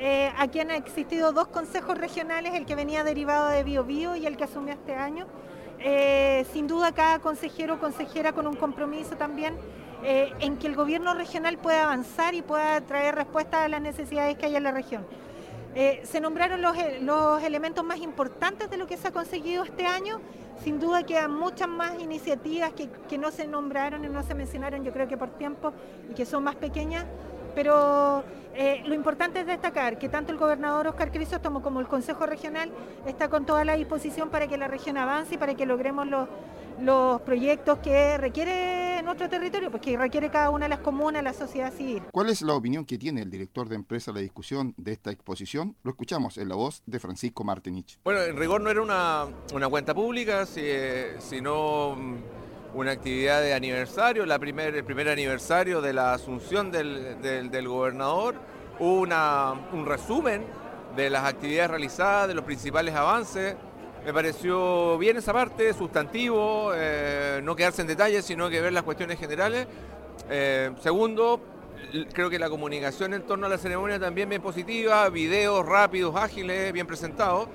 eh, aquí han existido dos consejos regionales, el que venía derivado de Bio, Bio y el que asumió este año. Eh, sin duda cada consejero o consejera con un compromiso también eh, en que el gobierno regional pueda avanzar y pueda traer respuestas a las necesidades que hay en la región. Se nombraron los, elementos más importantes de lo que se ha conseguido este año. Sin duda quedan muchas más iniciativas que, que no se nombraron y no se mencionaron, yo creo que por tiempo, y que son más pequeñas, pero eh, lo importante es destacar que tanto el gobernador Oscar Crisóstomo como el Consejo Regional está con toda la disposición para que la región avance y para que logremos los, proyectos que requiere nuestro territorio, pues que requiere cada una de las comunas, la sociedad civil. ¿Cuál es la opinión que tiene el director de empresa la discusión de esta exposición? Lo escuchamos en la voz de Francisco Martinich. Bueno, en rigor no era una, cuenta pública, sino una actividad de aniversario, la primer, el primer aniversario de la asunción del, gobernador, una, un resumen de las actividades realizadas, de los principales avances. Me pareció bien esa parte, sustantivo, eh, no quedarse en detalles, sino que ver las cuestiones generales. Eh, segundo, creo que la comunicación en torno a la ceremonia también bien positiva, videos rápidos, ágiles, bien presentados.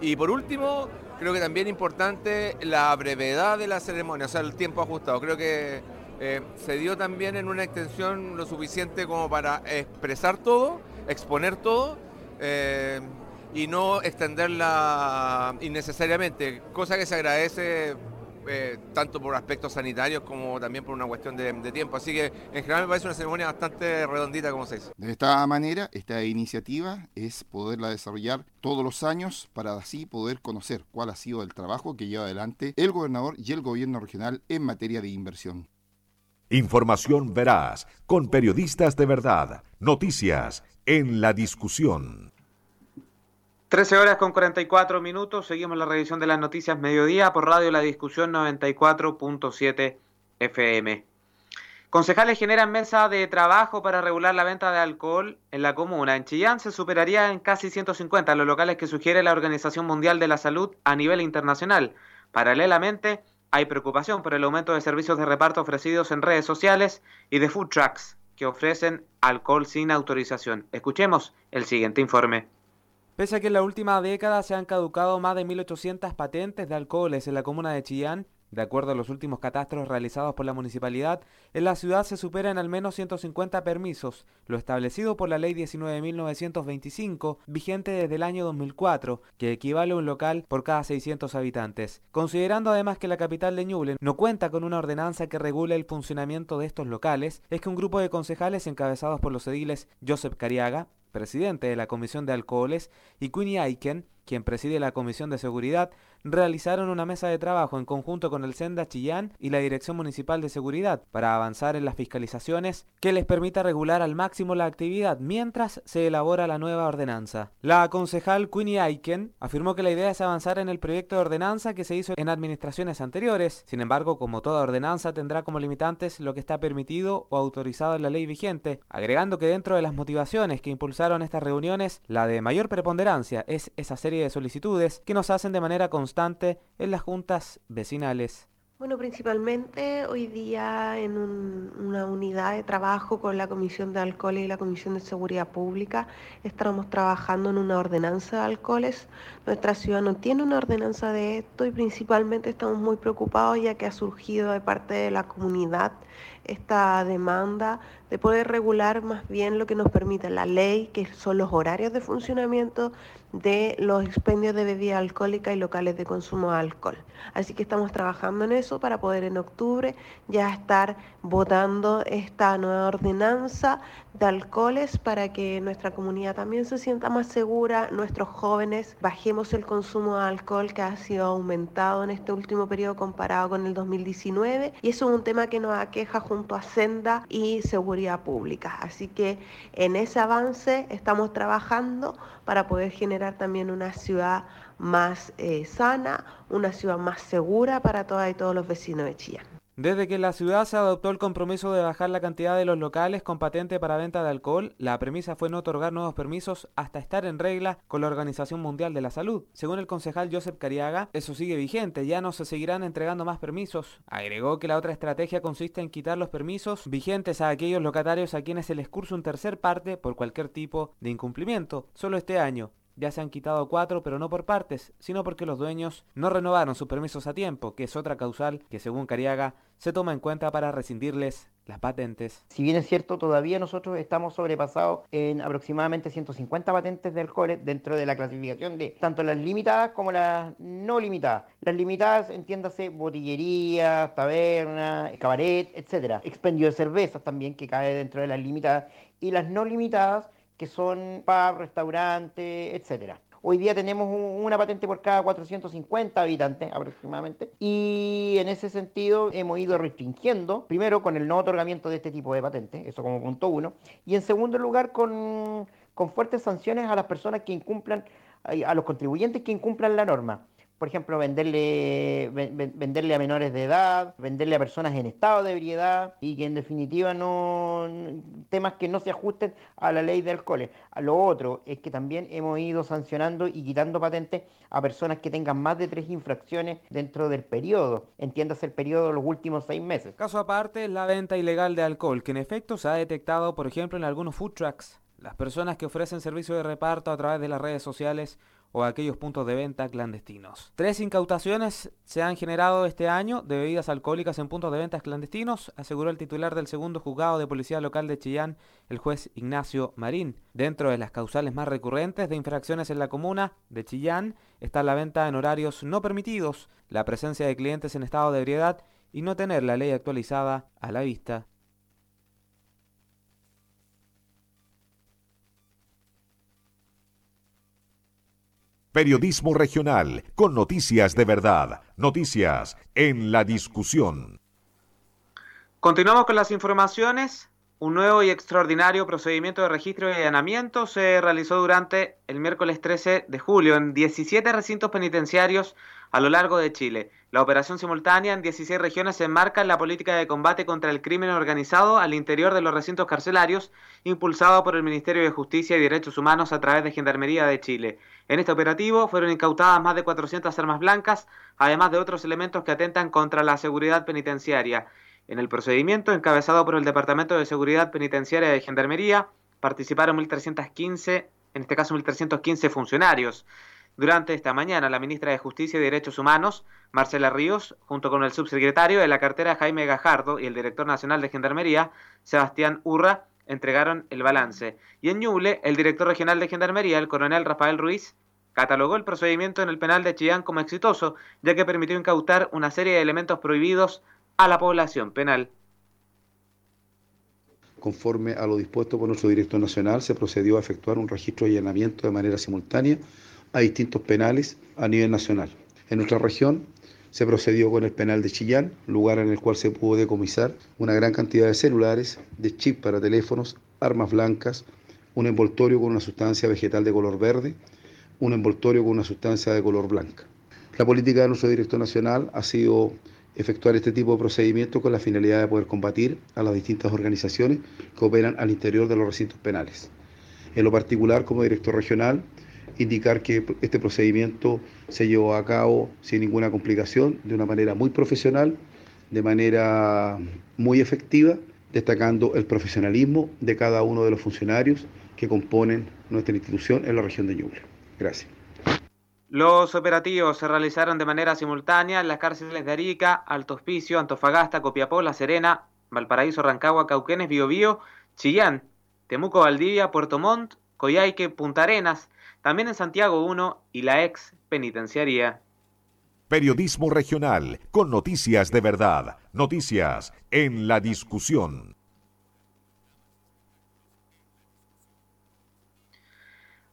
Y por último, creo que también importante la brevedad de la ceremonia, o sea, el tiempo ajustado. Creo que eh, se dio también en una extensión lo suficiente como para expresar todo, exponer todo. Y no extenderla innecesariamente, cosa que se agradece eh, tanto por aspectos sanitarios como también por una cuestión de, tiempo. Así que en general me parece una ceremonia bastante redondita, como se dice. De esta manera, esta iniciativa es poderla desarrollar todos los años para así poder conocer cuál ha sido el trabajo que lleva adelante el gobernador y el gobierno regional en materia de inversión. Información veraz, con periodistas de verdad, noticias en la discusión. 13 horas con 44 minutos, seguimos la revisión de las noticias mediodía por Radio La Discusión 94.7 FM. Concejales generan mesa de trabajo para regular la venta de alcohol en la comuna. En Chillán se superaría en casi 150 los locales que sugiere la Organización Mundial de la Salud a nivel internacional. Paralelamente, hay preocupación por el aumento de servicios de reparto ofrecidos en redes sociales y de food trucks que ofrecen alcohol sin autorización. Escuchemos el siguiente informe. Pese a que en la última década se han caducado más de 1.800 patentes de alcoholes en la comuna de Chillán, de acuerdo a los últimos catastros realizados por la municipalidad, en la ciudad se superan al menos 150 permisos, lo establecido por la Ley 19.925, vigente desde el año 2004, que equivale a un local por cada 600 habitantes. Considerando además que la capital de Ñuble no cuenta con una ordenanza que regule el funcionamiento de estos locales, es que un grupo de concejales encabezados por los ediles Joseph Cariaga, presidente de la Comisión de Alcoholes, y Queenie Aiken, quien preside la Comisión de Seguridad, realizaron una mesa de trabajo en conjunto con el Senda Chillán y la Dirección Municipal de Seguridad para avanzar en las fiscalizaciones que les permita regular al máximo la actividad mientras se elabora la nueva ordenanza. La concejal Queenie Aiken afirmó que la idea es avanzar en el proyecto de ordenanza que se hizo en administraciones anteriores. Sin embargo, como toda ordenanza tendrá como limitantes lo que está permitido o autorizado en la ley vigente, agregando que dentro de las motivaciones que impulsaron estas reuniones, la de mayor preponderancia es esa serie de solicitudes que nos hacen de manera constante en las juntas vecinales. Bueno, principalmente hoy día en una unidad de trabajo con la Comisión de Alcoholes y la Comisión de Seguridad Pública estamos trabajando en una ordenanza de alcoholes. Nuestra ciudad no tiene una ordenanza de esto y principalmente estamos muy preocupados ya que ha surgido de parte de la comunidad esta demanda de poder regular más bien lo que nos permite la ley, que son los horarios de funcionamiento de los expendios de bebida alcohólica y locales de consumo de alcohol. Así que estamos trabajando en eso para poder en octubre ya estar votando esta nueva ordenanza de alcoholes para que nuestra comunidad también se sienta más segura, nuestros jóvenes bajemos el consumo de alcohol que ha sido aumentado en este último periodo comparado con el 2019 y eso es un tema que nos aqueja junto a Senda y Seguridad Pública. Así que en ese avance estamos trabajando para poder generar también una ciudad más eh, sana, una ciudad más segura para todas y todos los vecinos de Chillán. Desde que la ciudad se adoptó el compromiso de bajar la cantidad de los locales con patente para venta de alcohol, la premisa fue no otorgar nuevos permisos hasta estar en regla con la Organización Mundial de la Salud. Según el concejal Joseph Cariaga, eso sigue vigente, ya no se seguirán entregando más permisos. Agregó que la otra estrategia consiste en quitar los permisos vigentes a aquellos locatarios a quienes se les cursa un tercer parte por cualquier tipo de incumplimiento. Solo este año, ya se han quitado cuatro, pero no por partes, sino porque los dueños no renovaron sus permisos a tiempo, que es otra causal que según Cariaga se toma en cuenta para rescindirles las patentes. Si bien es cierto, todavía nosotros estamos sobrepasados en aproximadamente 150 patentes de alcoholes dentro de la clasificación de tanto las limitadas como las no limitadas. Las limitadas, entiéndase, botillería, taberna, cabaret, etcétera. Expendio de cervezas también, que cae dentro de las limitadas. Y las no limitadas, que son pub, restaurante, etcétera. Hoy día tenemos una patente por cada 450 habitantes aproximadamente y en ese sentido hemos ido restringiendo, primero con el no otorgamiento de este tipo de patentes, eso como punto uno, y en segundo lugar con, con fuertes sanciones a las personas que incumplan, a los contribuyentes que incumplan la norma por ejemplo, venderle, venderle a menores de edad, venderle a personas en estado de ebriedad y que en definitiva no temas que no se ajusten a la ley de alcoholes. Lo otro es que también hemos ido sancionando y quitando patentes a personas que tengan más de tres infracciones dentro del periodo, entiéndase el periodo de los últimos seis meses. Caso aparte es la venta ilegal de alcohol, que en efecto se ha detectado, por ejemplo, en algunos food trucks. Las personas que ofrecen servicio de reparto a través de las redes sociales o aquellos puntos de venta clandestinos. Tres incautaciones se han generado este año de bebidas alcohólicas en puntos de ventas clandestinos, aseguró el titular del segundo juzgado de policía local de Chillán, el juez Ignacio Marín. Dentro de las causales más recurrentes de infracciones en la comuna de Chillán está la venta en horarios no permitidos, la presencia de clientes en estado de ebriedad y no tener la ley actualizada a la vista Periodismo regional, con noticias de verdad, noticias en la discusión. Continuamos con las informaciones. Un nuevo y extraordinario procedimiento de registro y allanamiento se realizó durante el miércoles 13 de julio en 17 recintos penitenciarios a lo largo de Chile. La operación simultánea en 16 regiones se enmarca en la política de combate contra el crimen organizado al interior de los recintos carcelarios, impulsado por el Ministerio de Justicia y Derechos Humanos a través de Gendarmería de Chile. En este operativo fueron incautadas más de 400 armas blancas, además de otros elementos que atentan contra la seguridad penitenciaria. En el procedimiento, encabezado por el Departamento de Seguridad Penitenciaria de Gendarmería, participaron 1.315, en este caso 1.315 funcionarios. Durante esta mañana, la ministra de Justicia y Derechos Humanos, Marcela Ríos, junto con el subsecretario de la cartera Jaime Gajardo y el director nacional de Gendarmería, Sebastián Urra, entregaron el balance. Y en Ñuble, el director regional de Gendarmería, el coronel Rafael Ruiz, catalogó el procedimiento en el penal de Chillán como exitoso, ya que permitió incautar una serie de elementos prohibidos a la población penal. Conforme a lo dispuesto por nuestro director nacional, se procedió a efectuar un registro de allanamiento de manera simultánea a distintos penales a nivel nacional. En nuestra región se procedió con el penal de Chillán, lugar en el cual se pudo decomisar una gran cantidad de celulares, de chips para teléfonos, armas blancas, un envoltorio con una sustancia vegetal de color verde, un envoltorio con una sustancia de color blanca. La política de nuestro director nacional ha sido efectuar este tipo de procedimientos con la finalidad de poder combatir a las distintas organizaciones que operan al interior de los recintos penales. En lo particular, como director regional, indicar que este procedimiento se llevó a cabo sin ninguna complicación, de una manera muy profesional, de manera muy efectiva, destacando el profesionalismo de cada uno de los funcionarios que componen nuestra institución en la región de Ñuble. Gracias. Los operativos se realizaron de manera simultánea en las cárceles de Arica, Alto Hospicio, Antofagasta, Copiapó, La Serena, Valparaíso, Rancagua, Cauquenes, Biobío, Chillán, Temuco, Valdivia, Puerto Montt, Coyhaique, Punta Arenas, también en Santiago 1 y la ex penitenciaría. Periodismo regional con noticias de verdad, noticias en la discusión.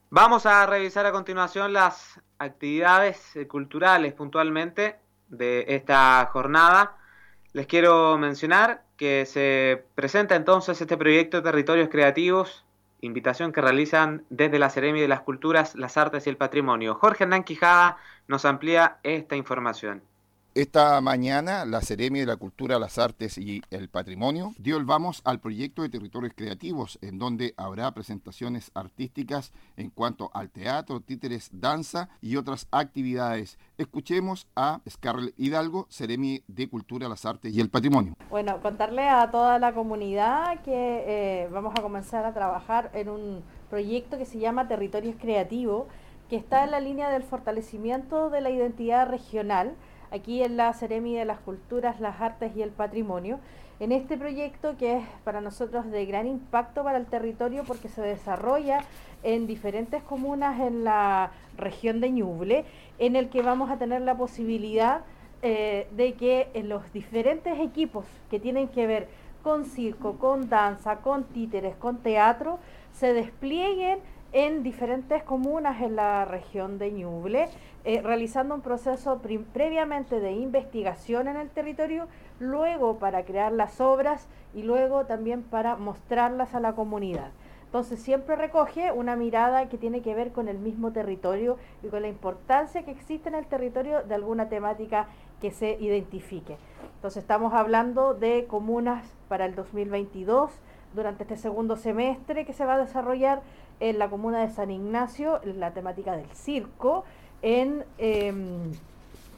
Vamos a revisar a continuación las actividades culturales puntualmente de esta jornada. Les quiero mencionar que se presenta entonces este proyecto Territorios Creativos, invitación que realizan desde la Seremi de las Culturas, las Artes y el Patrimonio. Jorge Hernán Quijada nos amplía esta información. Esta mañana, la Seremi de la Cultura, las Artes y el Patrimonio dio el vamos al proyecto de territorios creativos, en donde habrá presentaciones artísticas en cuanto al teatro, títeres, danza y otras actividades. Escuchemos a Scarlett Hidalgo, Seremi de Cultura, las Artes y el Patrimonio. Bueno, contarle a toda la comunidad que eh, vamos a comenzar a trabajar en un proyecto que se llama Territorios Creativos, que está en la línea del fortalecimiento de la identidad regional aquí en la Ceremi de las Culturas, las Artes y el Patrimonio, en este proyecto que es para nosotros de gran impacto para el territorio porque se desarrolla en diferentes comunas en la región de Ñuble, en el que vamos a tener la posibilidad eh, de que los diferentes equipos que tienen que ver con circo, con danza, con títeres, con teatro, se desplieguen en diferentes comunas en la región de Ñuble, eh, realizando un proceso previamente de investigación en el territorio, luego para crear las obras y luego también para mostrarlas a la comunidad. Entonces siempre recoge una mirada que tiene que ver con el mismo territorio y con la importancia que existe en el territorio de alguna temática que se identifique. Entonces estamos hablando de comunas para el 2022, durante este segundo semestre que se va a desarrollar en la comuna de San Ignacio, la temática del circo, en em,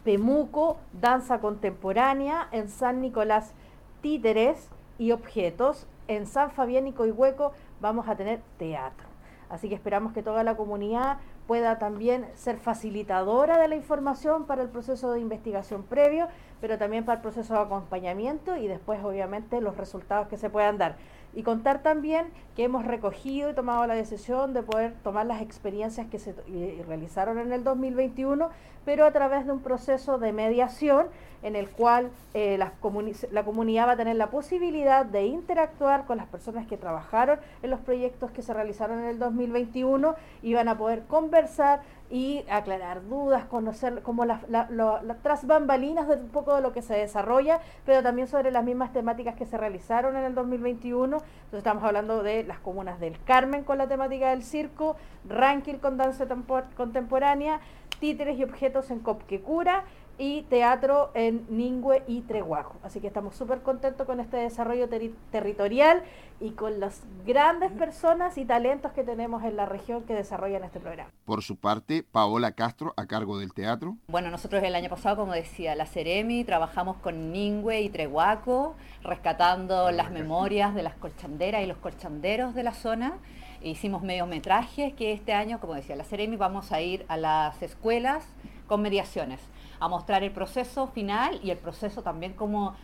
Pemuco, danza contemporánea, en San Nicolás, títeres y objetos, en San Fabián y Coihueco vamos a tener teatro. Así que esperamos que toda la comunidad pueda también ser facilitadora de la información para el proceso de investigación previo, pero también para el proceso de acompañamiento y después obviamente los resultados que se puedan dar. Y contar también que hemos recogido y tomado la decisión de poder tomar las experiencias que se realizaron en el 2021, pero a través de un proceso de mediación en el cual eh, la, la comunidad va a tener la posibilidad de interactuar con las personas que trabajaron en los proyectos que se realizaron en el 2021 y van a poder conversar y aclarar dudas, conocer como las tras bambalinas de un poco de lo que se desarrolla, pero también sobre las mismas temáticas que se realizaron en el 2021. Entonces estamos hablando de las comunas del Carmen con la temática del circo, Ranquil con danza contemporánea, títeres y objetos en Copquecura y teatro en Ningüe y Treguajo. Así que estamos súper contentos con este desarrollo territorial y con las grandes personas y talentos que tenemos en la región que desarrollan este programa. Por su parte, Paola Castro, a cargo del teatro. Bueno, nosotros el año pasado, como decía la Ceremi, trabajamos con Ningüe y Treguaco, rescatando las memorias de las colchanderas y los colchanderos de la zona. Hicimos mediometrajes que este año, como decía la Ceremi, vamos a ir a las escuelas con mediaciones a mostrar el proceso final y el proceso también como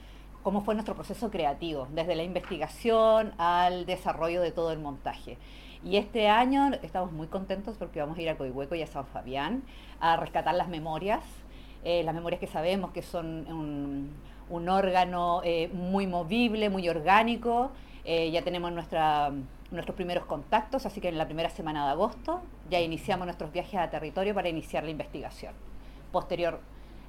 cómo fue nuestro proceso creativo, desde la investigación al desarrollo de todo el montaje. Y este año estamos muy contentos porque vamos a ir a Coihueco y a San Fabián a rescatar las memorias, eh, las memorias que sabemos que son un, órgano eh, muy movible, muy orgánico. Eh, ya tenemos nuestra, nuestros primeros contactos, así que en la primera semana de agosto ya iniciamos nuestros viajes a territorio para iniciar la investigación. Posterior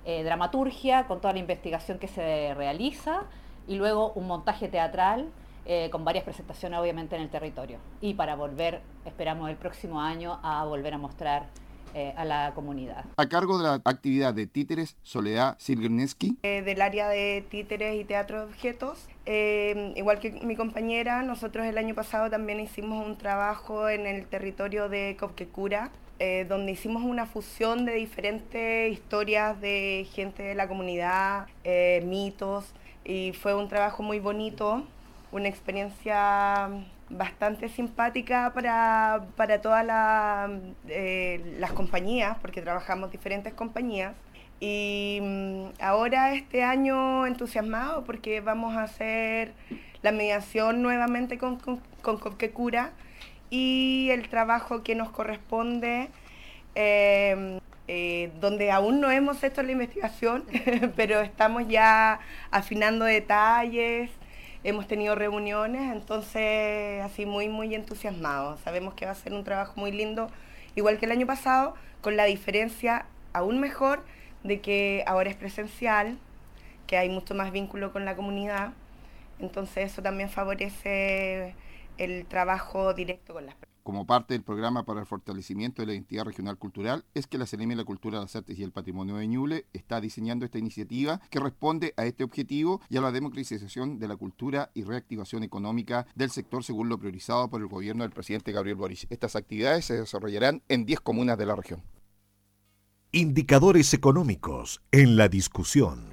eh, dramaturgia con toda la investigación que se realiza y luego un montaje teatral eh, con varias presentaciones obviamente en el territorio. Y para volver, esperamos el próximo año a volver a mostrar eh, a la comunidad. A cargo de la actividad de títeres, Soledad Silgerneski. del área de títeres y teatro de objetos. igual que mi compañera, nosotros el año pasado también hicimos un trabajo en el territorio de Copquecura, eh, donde hicimos una fusión de diferentes historias de gente de la comunidad, eh, mitos, y fue un trabajo muy bonito, una experiencia bastante simpática para, para todas eh, las compañías, porque trabajamos diferentes compañías. Y mm, ahora este año entusiasmado porque vamos a hacer la mediación nuevamente con, con, con Copquecura y el trabajo que nos corresponde, eh, eh, donde aún no hemos hecho la investigación, pero estamos ya afinando detalles, hemos tenido reuniones, entonces así muy, muy entusiasmados. Sabemos que va a ser un trabajo muy lindo, igual que el año pasado, con la diferencia aún mejor de que ahora es presencial, que hay mucho más vínculo con la comunidad, entonces eso también favorece el trabajo directo con las personas. Como parte del programa para el fortalecimiento de la identidad regional cultural, es que la Seremi de la Cultura, las Artes y el Patrimonio de Ñuble está diseñando esta iniciativa que responde a este objetivo y a la democratización de la cultura y reactivación económica del sector según lo priorizado por el gobierno del presidente Gabriel Boric. Estas actividades se desarrollarán en 10 comunas de la región. Indicadores económicos en la discusión.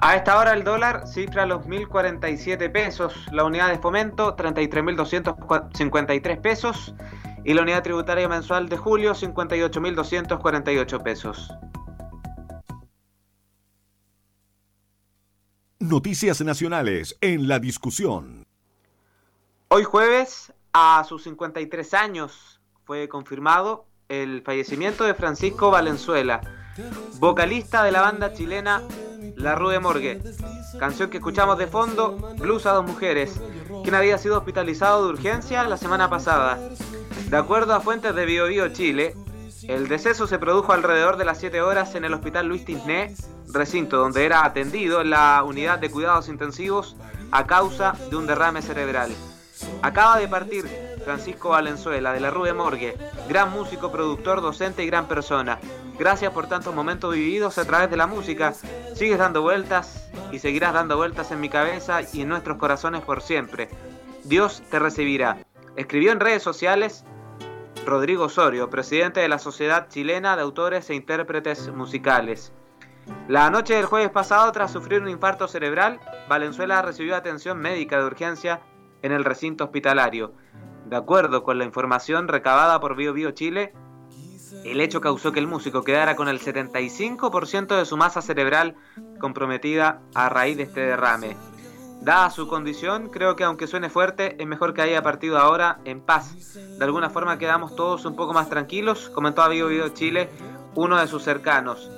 A esta hora el dólar cifra los 1.047 pesos, la unidad de fomento 33.253 pesos y la unidad tributaria mensual de julio 58.248 pesos. Noticias nacionales en la discusión. Hoy jueves, a sus 53 años, fue confirmado el fallecimiento de Francisco Valenzuela, vocalista de la banda chilena La Rue Morgue, canción que escuchamos de fondo, Blues a dos mujeres, quien había sido hospitalizado de urgencia la semana pasada. De acuerdo a fuentes de BioBio Chile, el deceso se produjo alrededor de las 7 horas en el Hospital Luis Tisné, recinto donde era atendido en la unidad de cuidados intensivos a causa de un derrame cerebral. Acaba de partir Francisco Valenzuela de la Rue Morgue, gran músico, productor, docente y gran persona. Gracias por tantos momentos vividos a través de la música. Sigues dando vueltas y seguirás dando vueltas en mi cabeza y en nuestros corazones por siempre. Dios te recibirá. Escribió en redes sociales Rodrigo Osorio, presidente de la Sociedad Chilena de Autores e Intérpretes Musicales. La noche del jueves pasado, tras sufrir un infarto cerebral, Valenzuela recibió atención médica de urgencia en el recinto hospitalario. De acuerdo con la información recabada por Bio Bio Chile, el hecho causó que el músico quedara con el 75% de su masa cerebral comprometida a raíz de este derrame. Dada su condición, creo que aunque suene fuerte, es mejor que haya partido ahora en paz. De alguna forma quedamos todos un poco más tranquilos, comentó a Bio Chile uno de sus cercanos.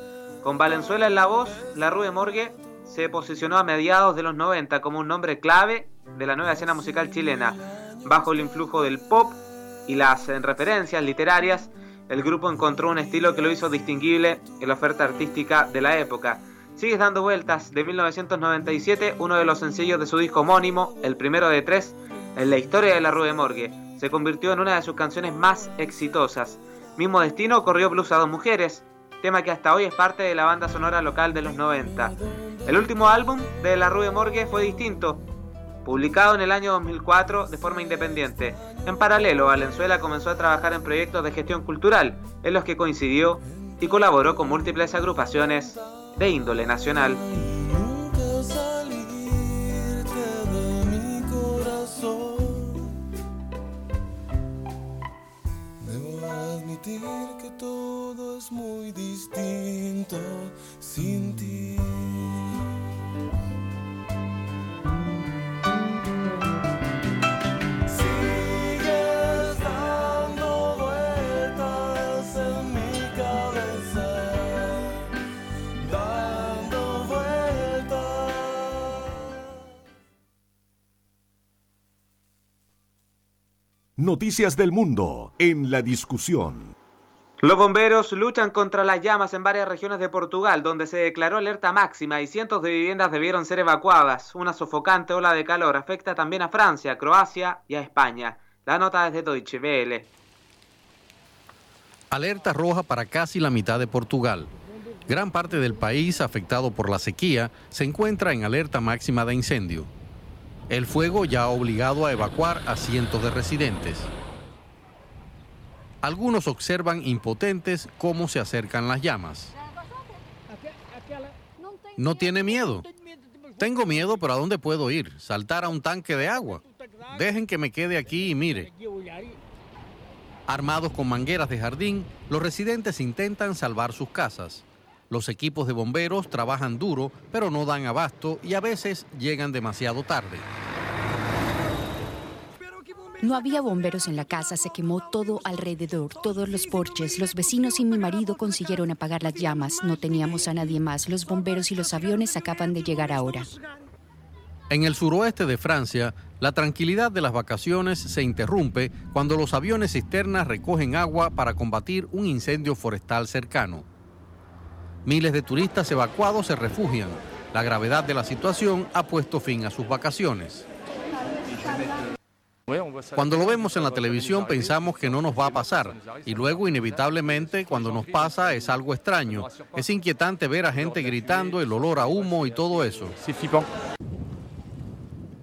Con Valenzuela en la voz, la Rue Morgue se posicionó a mediados de los 90 como un nombre clave de la nueva escena musical chilena. Bajo el influjo del pop y las referencias literarias, el grupo encontró un estilo que lo hizo distinguible en la oferta artística de la época. Sigues dando vueltas de 1997, uno de los sencillos de su disco homónimo, el primero de tres, en la historia de la Rue Morgue. Se convirtió en una de sus canciones más exitosas. Mismo destino corrió Blues a dos mujeres, tema que hasta hoy es parte de la banda sonora local de los 90. El último álbum de La Rue Morgue fue distinto, publicado en el año 2004 de forma independiente. En paralelo, Valenzuela comenzó a trabajar en proyectos de gestión cultural, en los que coincidió y colaboró con múltiples agrupaciones de índole nacional. que todo es muy distinto sin ti. Noticias del mundo en la discusión. Los bomberos luchan contra las llamas en varias regiones de Portugal, donde se declaró alerta máxima y cientos de viviendas debieron ser evacuadas. Una sofocante ola de calor afecta también a Francia, Croacia y a España. La nota es de Deutsche Welle. Alerta roja para casi la mitad de Portugal. Gran parte del país afectado por la sequía se encuentra en alerta máxima de incendio. El fuego ya ha obligado a evacuar a cientos de residentes. Algunos observan impotentes cómo se acercan las llamas. No tiene miedo. Tengo miedo, pero ¿a dónde puedo ir? ¿Saltar a un tanque de agua? Dejen que me quede aquí y mire. Armados con mangueras de jardín, los residentes intentan salvar sus casas. Los equipos de bomberos trabajan duro, pero no dan abasto y a veces llegan demasiado tarde. No había bomberos en la casa, se quemó todo alrededor, todos los porches. Los vecinos y mi marido consiguieron apagar las llamas. No teníamos a nadie más. Los bomberos y los aviones acaban de llegar ahora. En el suroeste de Francia, la tranquilidad de las vacaciones se interrumpe cuando los aviones cisternas recogen agua para combatir un incendio forestal cercano. Miles de turistas evacuados se refugian. La gravedad de la situación ha puesto fin a sus vacaciones. Cuando lo vemos en la televisión pensamos que no nos va a pasar y luego inevitablemente cuando nos pasa es algo extraño. Es inquietante ver a gente gritando, el olor a humo y todo eso.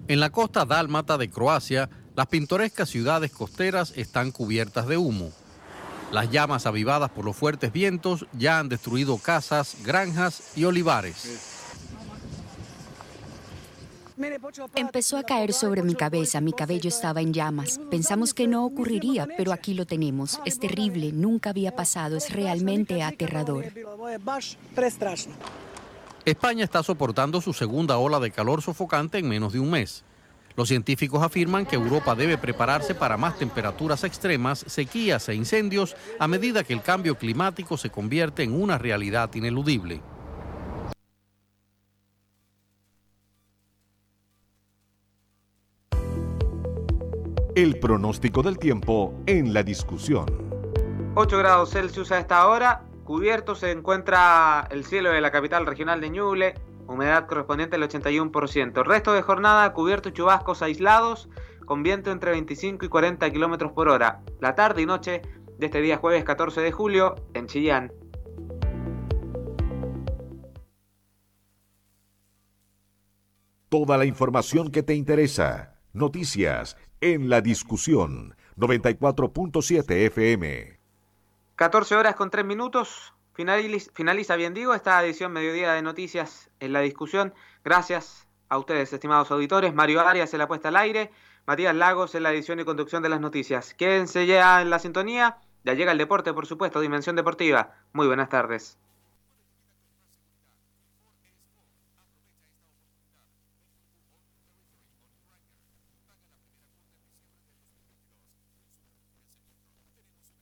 En la costa dálmata de Croacia, las pintorescas ciudades costeras están cubiertas de humo. Las llamas avivadas por los fuertes vientos ya han destruido casas, granjas y olivares. Empezó a caer sobre mi cabeza, mi cabello estaba en llamas. Pensamos que no ocurriría, pero aquí lo tenemos. Es terrible, nunca había pasado, es realmente aterrador. España está soportando su segunda ola de calor sofocante en menos de un mes. Los científicos afirman que Europa debe prepararse para más temperaturas extremas, sequías e incendios a medida que el cambio climático se convierte en una realidad ineludible. El pronóstico del tiempo en la discusión. 8 grados Celsius a esta hora. Cubierto se encuentra el cielo de la capital regional de Ñuble. Humedad correspondiente al 81%. Resto de jornada cubierto y chubascos aislados con viento entre 25 y 40 kilómetros por hora. La tarde y noche de este día jueves 14 de julio en Chillán. Toda la información que te interesa. Noticias en la discusión 94.7 FM. 14 horas con 3 minutos. Finaliza, finaliza, bien digo, esta edición mediodía de noticias en la discusión. Gracias a ustedes, estimados auditores. Mario Arias en la puesta al aire. Matías Lagos en la edición y conducción de las noticias. Quédense ya en la sintonía. Ya llega el deporte, por supuesto, Dimensión Deportiva. Muy buenas tardes.